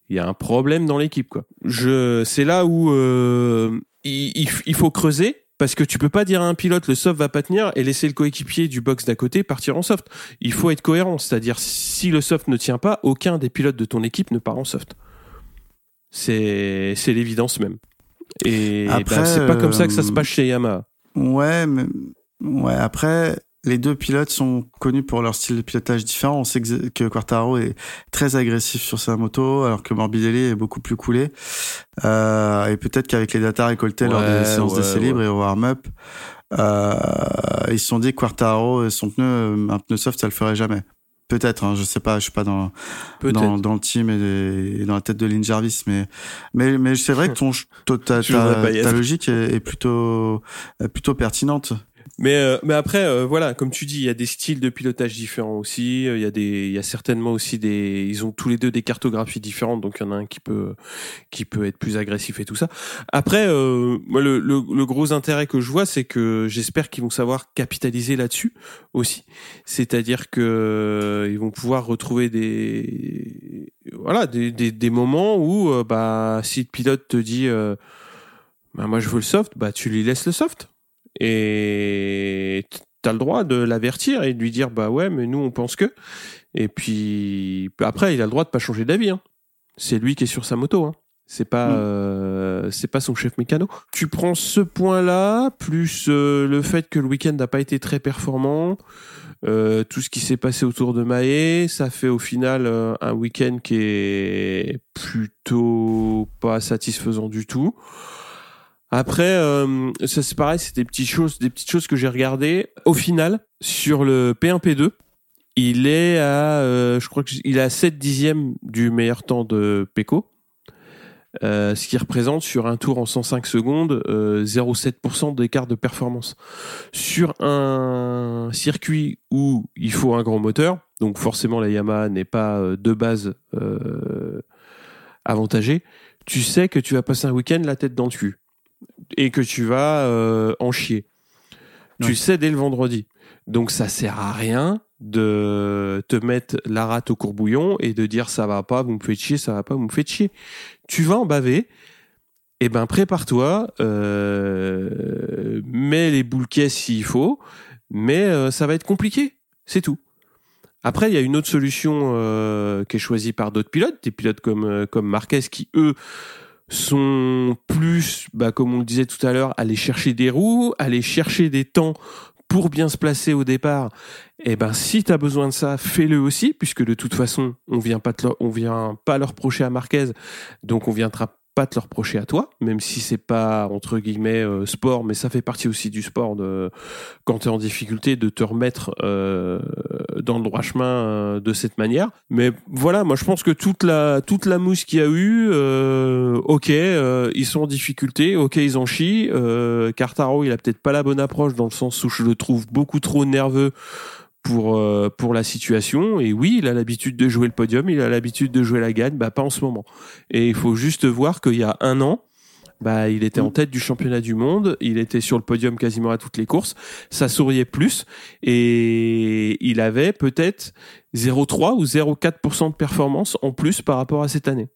il y a un problème dans l'équipe quoi. Je c'est là où euh, il, il faut creuser parce que tu peux pas dire à un pilote le soft va pas tenir et laisser le coéquipier du box d'à côté partir en soft. Il faut être cohérent, c'est-à-dire si le soft ne tient pas, aucun des pilotes de ton équipe ne part en soft. C'est c'est l'évidence même. Et Après, bah, c'est pas comme ça que ça se euh, passe chez Yamaha. Ouais, mais ouais. Après, les deux pilotes sont connus pour leur style de pilotage différent. On sait que Quartaro est très agressif sur sa moto, alors que Morbidelli est beaucoup plus coulé. Euh, et peut-être qu'avec les datas récoltées lors des séances ouais, d'essai libre et au warm-up, euh, ils se sont dit que Quartaro et son pneu, un pneu soft, ça le ferait jamais. Peut-être, hein, je sais pas, je suis pas dans, dans, dans le team et, et dans la tête de Lynn Jarvis, mais mais mais c'est vrai que ton ta, ta, ta logique est, est plutôt plutôt pertinente. Mais euh, mais après euh, voilà, comme tu dis, il y a des styles de pilotage différents aussi. euh, Il y a des, il y a certainement aussi des, ils ont tous les deux des cartographies différentes, donc il y en a un qui peut qui peut être plus agressif et tout ça. Après, euh, moi le, le, le gros intérêt que je vois, c'est que j'espère qu'ils vont savoir capitaliser là-dessus aussi. C'est-à-dire que euh, ils vont pouvoir retrouver des voilà des des, des moments où euh, bah si le pilote te dit bah moi je veux le soft, bah tu lui laisses le soft et t'as le droit de l'avertir et de lui dire bah ouais mais nous on pense que et puis après il a le droit de pas changer d'avis hein. c'est lui qui est sur sa moto hein. c'est pas Mm. euh, c'est pas son chef mécano tu prends ce point là plus euh, le fait que le week-end n'a pas été très performant euh, tout ce qui s'est passé autour de Maé, ça fait au final un week-end qui est plutôt pas satisfaisant du tout. Après, euh, ça c'est pareil, c'est des petites choses, des petites choses que j'ai regardées. Au final, sur le P1 P2, il est à, euh, je crois que j- il est à 7 dixièmes du meilleur temps de Pecco. Euh, ce qui représente sur un tour en 105 secondes euh, 0,7% d'écart de performance. Sur un circuit où il faut un grand moteur, donc forcément la Yamaha n'est pas euh, de base euh, avantagée, tu sais que tu vas passer un week-end la tête dans le cul et que tu vas euh, en chier. Tu Ouais. sais dès le vendredi. Donc ça sert à rien de te mettre la rate au courbouillon et de dire ça va pas, vous me faites chier, ça va pas, vous me faites chier. Tu vas en baver. Eh ben prépare-toi, euh, mets les boules s'il faut, mais euh, ça va être compliqué, c'est tout. Après, il y a une autre solution euh, qui est choisie par d'autres pilotes, des pilotes comme comme Marquez qui eux sont plus, bah, comme on le disait tout à l'heure, aller chercher des roues, aller chercher des temps pour bien se placer au départ. Et ben si tu as besoin de ça, fais-le aussi, puisque de toute façon, on vient pas on vient pas le reprocher à Marquez, donc on viendra pas te le reprocher à toi, même si c'est pas entre guillemets euh, sport, mais ça fait partie aussi du sport de quand tu es en difficulté de te remettre euh, dans le droit chemin euh, de cette manière. Mais voilà, moi je pense que toute la toute la mousse qu'il y a eu, euh, ok, euh, ils sont en difficulté, ok, ils en chient. Cartaro, il a peut-être pas la bonne approche dans le sens où je le trouve beaucoup trop nerveux pour euh, pour la situation. Et oui, il a l'habitude de jouer le podium, il a l'habitude de jouer la gagne, bah pas en ce moment. Et il faut juste voir qu'il y a un an. Bah, il était en tête du championnat du monde, il était sur le podium quasiment à toutes les courses, ça souriait plus et il avait peut-être 0,3 ou 0,4% de performance en plus par rapport à cette année.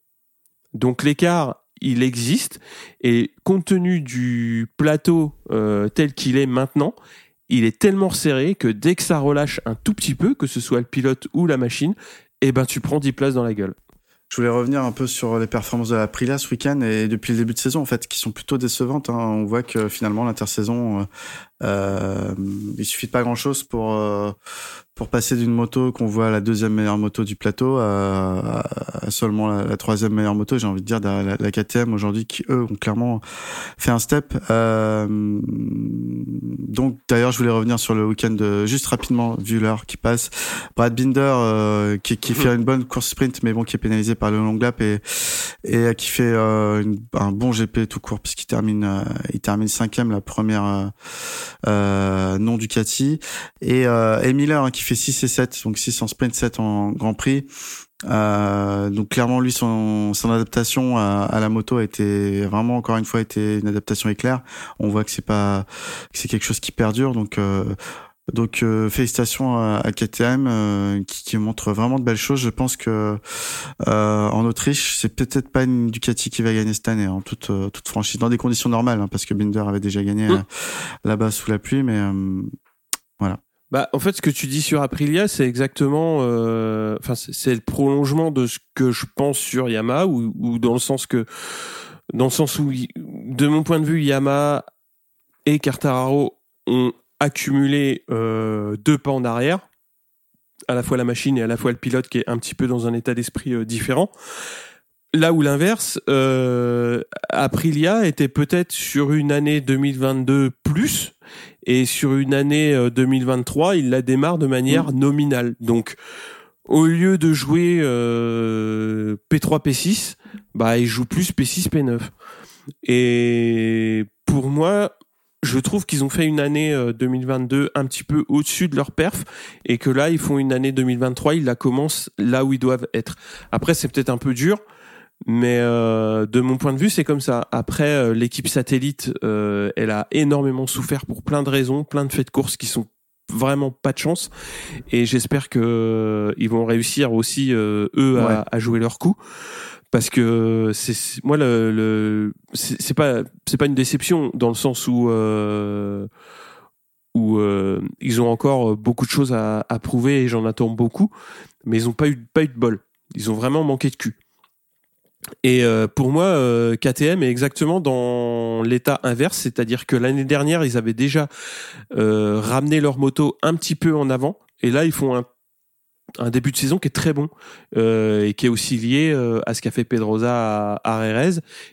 Donc l'écart, il existe et compte tenu du plateau euh, tel qu'il est maintenant, il est tellement resserré que dès que ça relâche un tout petit peu, que ce soit le pilote ou la machine, eh ben tu prends 10 places dans la gueule. Je voulais revenir un peu sur les performances de la Prila ce week-end et depuis le début de saison en fait, qui sont plutôt décevantes. hein. On voit que finalement l'intersaison, euh, Euh, il suffit de pas grand chose pour euh, pour passer d'une moto qu'on voit la deuxième meilleure moto du plateau à, à seulement la, troisième meilleure moto. J'ai envie de dire la, la KTM aujourd'hui qui eux ont clairement fait un step. Euh, donc d'ailleurs je voulais revenir sur le week-end juste rapidement vu l'heure qui passe. Brad Binder euh, qui, qui fait une bonne course sprint mais bon qui est pénalisé par le long lap et et qui fait euh, un bon GP tout court puisqu'il termine il termine cinquième la première euh, non Ducati. Et, euh, et Miller hein, qui fait 6 et 7 donc 6 en sprint 7 en Grand Prix. Euh, donc clairement lui son, son adaptation à, à, la moto a été vraiment encore une fois été une adaptation éclair. On voit que c'est pas que c'est quelque chose qui perdure. Donc euh, donc euh, félicitations à, KTM euh, qui, qui, montre vraiment de belles choses. Je pense que euh, en Autriche, c'est peut-être pas une Ducati qui va gagner cette année, en toute toute franchise, dans des conditions normales, hein, parce que Binder avait déjà gagné mmh. là-bas sous la pluie, mais voilà. Bah, en fait, ce que tu dis sur Aprilia, c'est exactement, enfin, c'est le prolongement de ce que je pense sur Yamaha, ou, ou dans le sens que, dans le sens où, de mon point de vue, Yamaha et Quartararo ont accumuler euh, deux pas en arrière, à la fois la machine et à la fois le pilote qui est un petit peu dans un état d'esprit euh, différent. Là où l'inverse, euh, Aprilia était peut-être sur une année 2022 plus, et sur une année 2023, il la démarre de manière mmh. nominale. Donc, au lieu de jouer P3, P6, bah, il joue plus P6, P9. Et pour moi, je trouve qu'ils ont fait une année 2022 euh, un petit peu au-dessus de leur perf et que là ils font une année 2023 ils la commencent là où ils doivent être. Après c'est peut-être un peu dur mais euh, de mon point de vue c'est comme ça. Après euh, l'équipe satellite elle a énormément souffert pour plein de raisons, plein de faits de course qui sont vraiment pas de chance et j'espère que ils vont réussir aussi eux à, à, jouer leur coup parce que c'est moi le, le c'est pas c'est pas une déception dans le sens où euh, où euh, ils ont encore beaucoup de choses à, à prouver et j'en attends beaucoup mais ils ont pas eu pas eu de bol. Ils ont vraiment manqué de cul. Et euh, pour moi euh, KTM est exactement dans l'état inverse c'est-à-dire que l'année dernière ils avaient déjà euh, ramené leur moto un petit peu en avant et là ils font un un début de saison qui est très bon euh, et qui est aussi lié euh, à ce qu'a fait Pedrosa à, à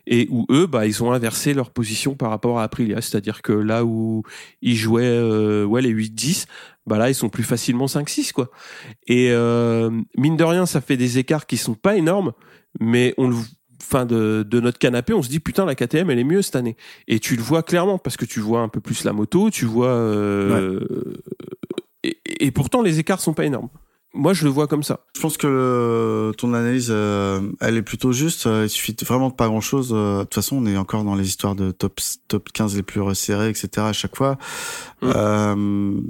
et où eux bah ils ont inversé leur position par rapport à Aprilia c'est-à-dire que là où ils jouaient euh, ouais les 8 10 bah là ils sont plus facilement 5 6 quoi et euh, mine de rien ça fait des écarts qui sont pas énormes mais on le fin de, de notre canapé, on se dit putain la KTM elle est mieux cette année. Et tu le vois clairement parce que tu vois un peu plus la moto, tu vois euh, et, et, pourtant les écarts sont pas énormes. Moi, je le vois comme ça. Je pense que ton analyse, euh, elle est plutôt juste. Euh, il suffit vraiment de pas grand-chose. Euh, de toute façon, on est encore dans les histoires de top top 15 les plus resserrés, etc. À chaque fois. Mmh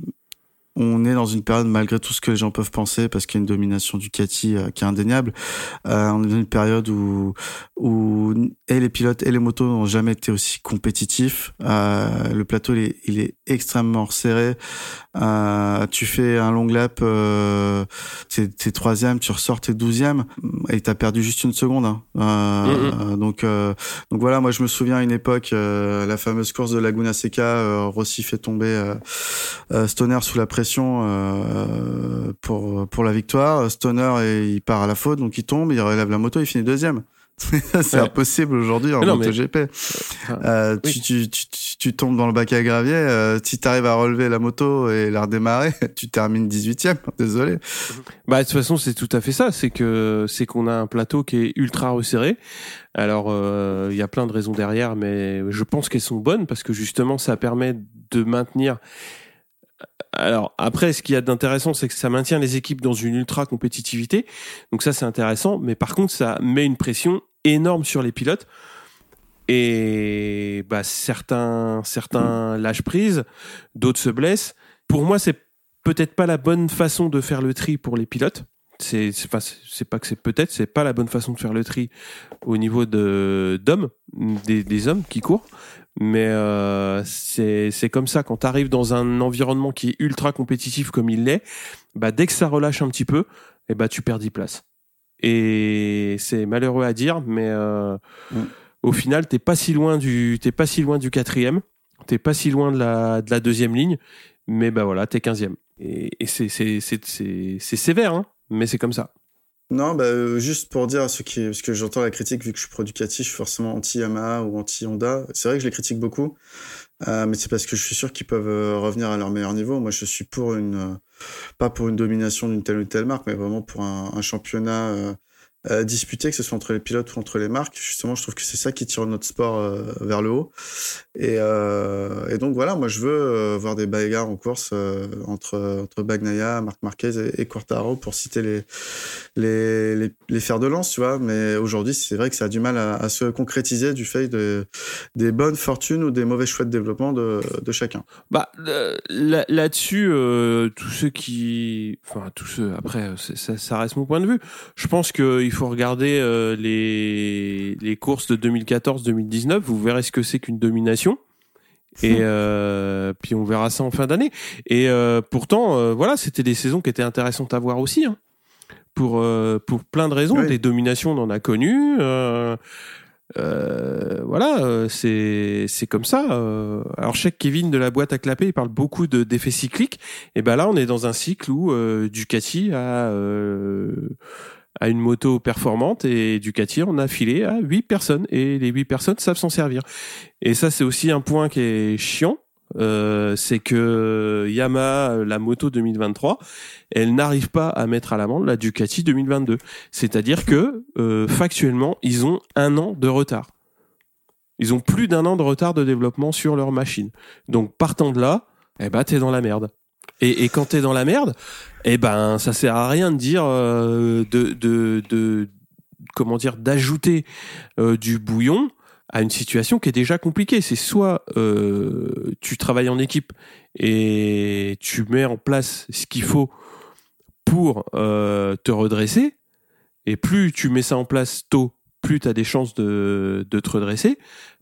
on est dans une période, malgré tout ce que les gens peuvent penser, parce qu'il y a une domination du Cathy euh, qui est indéniable, euh, on est dans une période où, où et les pilotes et les motos n'ont jamais été aussi compétitifs. Euh, le plateau, il est, il est extrêmement resserré. Euh, tu fais un long lap, euh, t'es, t'es troisième, tu ressors, t'es douzième, et t'as perdu juste une seconde. Hein. Mm-hmm. Donc, donc voilà, moi je me souviens à une époque, la fameuse course de Laguna Seca, Rossi fait tomber Stoner sous la pression euh, pour pour la victoire. Stoner et il part à la faute, donc il tombe, il relève la moto, il finit deuxième. c'est impossible aujourd'hui en MotoGP. Euh, tu, tu, tu, tu, tombes dans le bac à gravier, euh, si tu arrives à relever la moto et la redémarrer, tu termines 18e. Désolé. Bah de toute façon, c'est tout à fait ça, c'est que c'est qu'on a un plateau qui est ultra resserré. Alors euh, il y a plein de raisons derrière mais je pense qu'elles sont bonnes parce que justement ça permet de maintenir alors après, ce qu'il y a d'intéressant, c'est que ça maintient les équipes dans une ultra compétitivité. Donc ça, c'est intéressant. Mais par contre, ça met une pression énorme sur les pilotes. Et bah, certains, certains lâchent prise, d'autres se blessent. Pour moi, c'est peut-être pas la bonne façon de faire le tri pour les pilotes. C'est, c'est pas que c'est peut-être, c'est pas la bonne façon de faire le tri au niveau d'hommes, des hommes qui courent. Mais euh, c'est comme ça, quand tu arrives dans un environnement qui est ultra compétitif comme il l'est, bah, dès que ça relâche un petit peu, et eh bah, tu perds 10 places. Et c'est malheureux à dire, mais euh, mm. au final, t'es pas si loin du t'es pas si loin du quatrième. T'es pas si loin de la, de la deuxième ligne, mais bah voilà, t'es 15e. Et, et c'est, c'est, c'est, c'est, c'est sévère, hein, mais c'est comme ça. Non, bah, euh, juste pour dire à ceux qui, parce que j'entends la critique, vu que je suis producatif, je suis forcément anti-Yamaha ou anti-Honda. C'est vrai que je les critique beaucoup, euh, mais c'est parce que je suis sûr qu'ils peuvent euh, revenir à leur meilleur niveau. Moi, je suis pour une, pas pour une domination d'une telle ou telle marque, mais vraiment pour un, championnat disputé, que ce soit entre les pilotes ou entre les marques. Justement, je trouve que c'est ça qui tire notre sport vers le haut. Et, euh, et donc voilà, moi je veux euh, voir des bagarres en course euh, entre entre Bagnaia, Marc Marquez et, et Quartaro pour citer les les les, les fers de lance, tu vois. Mais aujourd'hui, c'est vrai que ça a du mal à, à, se concrétiser du fait de des bonnes fortunes ou des mauvais choix de développement de de chacun. Bah là-dessus, euh, tous ceux qui, enfin tous ceux. Après, ça, ça reste mon point de vue. Je pense qu'il faut regarder euh, les les courses de 2014-2019. Vous verrez ce que c'est qu'une domination. Et euh, puis on verra ça en fin d'année. Et euh, pourtant, euh, voilà, c'était des saisons qui étaient intéressantes à voir aussi. Hein. Pour euh, pour plein de raisons, Oui. des dominations on en a connues. Euh, euh, voilà, euh, c'est c'est comme ça. Euh, alors je sais que Kevin de la boîte à clapper, il parle beaucoup de d'effets cycliques. Et ben là, on est dans un cycle où euh, Ducati a a une moto performante et Ducati on a filé à huit personnes et les huit personnes savent s'en servir. Et ça c'est aussi un point qui est chiant, euh, c'est que Yamaha la moto 2023, elle n'arrive pas à mettre à l'amende la Ducati 2022. C'est-à-dire que euh, factuellement ils ont un an de retard. Ils ont plus d'un an de retard de développement sur leur machine. Donc partant de là, eh ben t'es dans la merde. Et quand t'es dans la merde, eh ben ça sert à rien de dire euh, de, de, d'ajouter euh, du bouillon à une situation qui est déjà compliquée. C'est soit euh, tu travailles en équipe et tu mets en place ce qu'il faut pour te redresser, et plus tu mets ça en place tôt, plus tu as des chances de te redresser,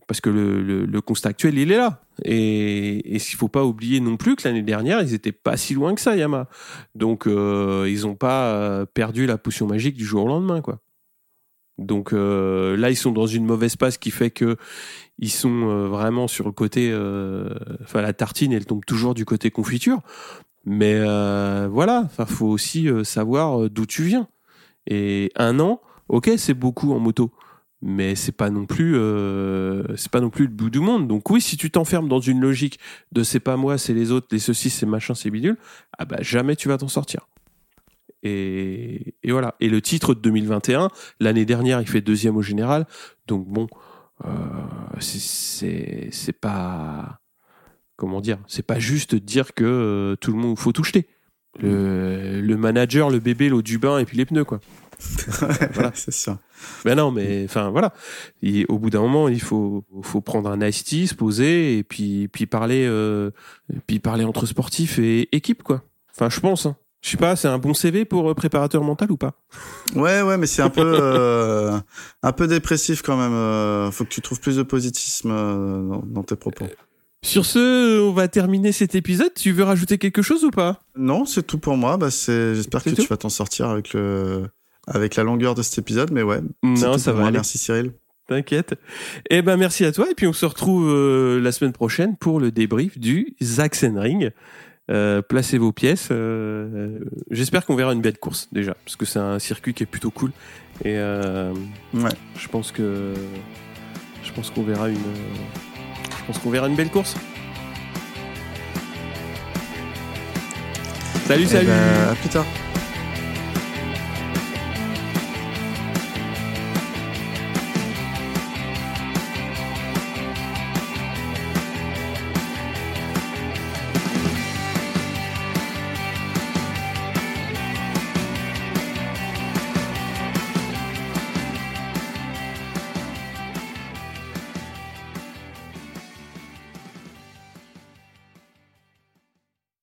parce que le, le, le constat actuel, il est là. Et, et il faut pas oublier non plus que l'année dernière, ils étaient pas si loin que ça, Yamaha. Donc, euh, ils ont pas euh, perdu la potion magique du jour au lendemain, quoi. Donc euh, là, ils sont dans une mauvaise passe qui fait que ils sont euh, vraiment sur le côté. euh, Enfin, la tartine, elle tombe toujours du côté confiture. Mais euh, voilà, enfin, faut aussi savoir d'où tu viens. Et un an, ok, c'est beaucoup en moto, mais c'est pas non plus, euh, c'est pas non plus le bout du monde. Donc oui, si tu t'enfermes dans une logique de c'est pas moi, c'est les autres, les ceci, c'est machin, c'est bidule, ah bah jamais tu vas t'en sortir. Et, voilà. Et le titre de 2021, l'année dernière, il fait deuxième au général. Donc bon, euh, c'est- pas comment dire, c'est pas juste dire que euh, tout le monde faut tout jeter. Le, le manager, le bébé, l'eau du bain et puis les pneus quoi. Voilà. c'est ça. Ben non, mais enfin voilà. Et au bout d'un moment, il faut faut prendre un ice tea, se poser et puis puis parler euh, puis parler entre sportifs et équipe quoi. Enfin, je pense. Hein. Je sais pas, c'est un bon CV pour euh, préparateur mental ou pas? Ouais, ouais, mais c'est un peu, euh, un peu dépressif quand même. Faut que tu trouves plus de positivisme euh, dans, dans tes propos. Sur ce, on va terminer cet épisode. Tu veux rajouter quelque chose ou pas? Non, c'est tout pour moi. Bah, c'est, j'espère que tu vas t'en sortir avec le, avec la longueur de cet épisode, mais ouais. Non, ça va moi. aller. Merci Cyril. T'inquiète. Eh ben merci à toi et puis on se retrouve euh, la semaine prochaine pour le débrief du Sachsenring. Euh, placez vos pièces. euh, J'espère qu'on verra une belle course déjà parce que c'est un circuit qui est plutôt cool et euh, Ouais. je pense que je pense qu'on verra une je pense qu'on verra une belle course. Salut Eh salut. ben, à plus tard.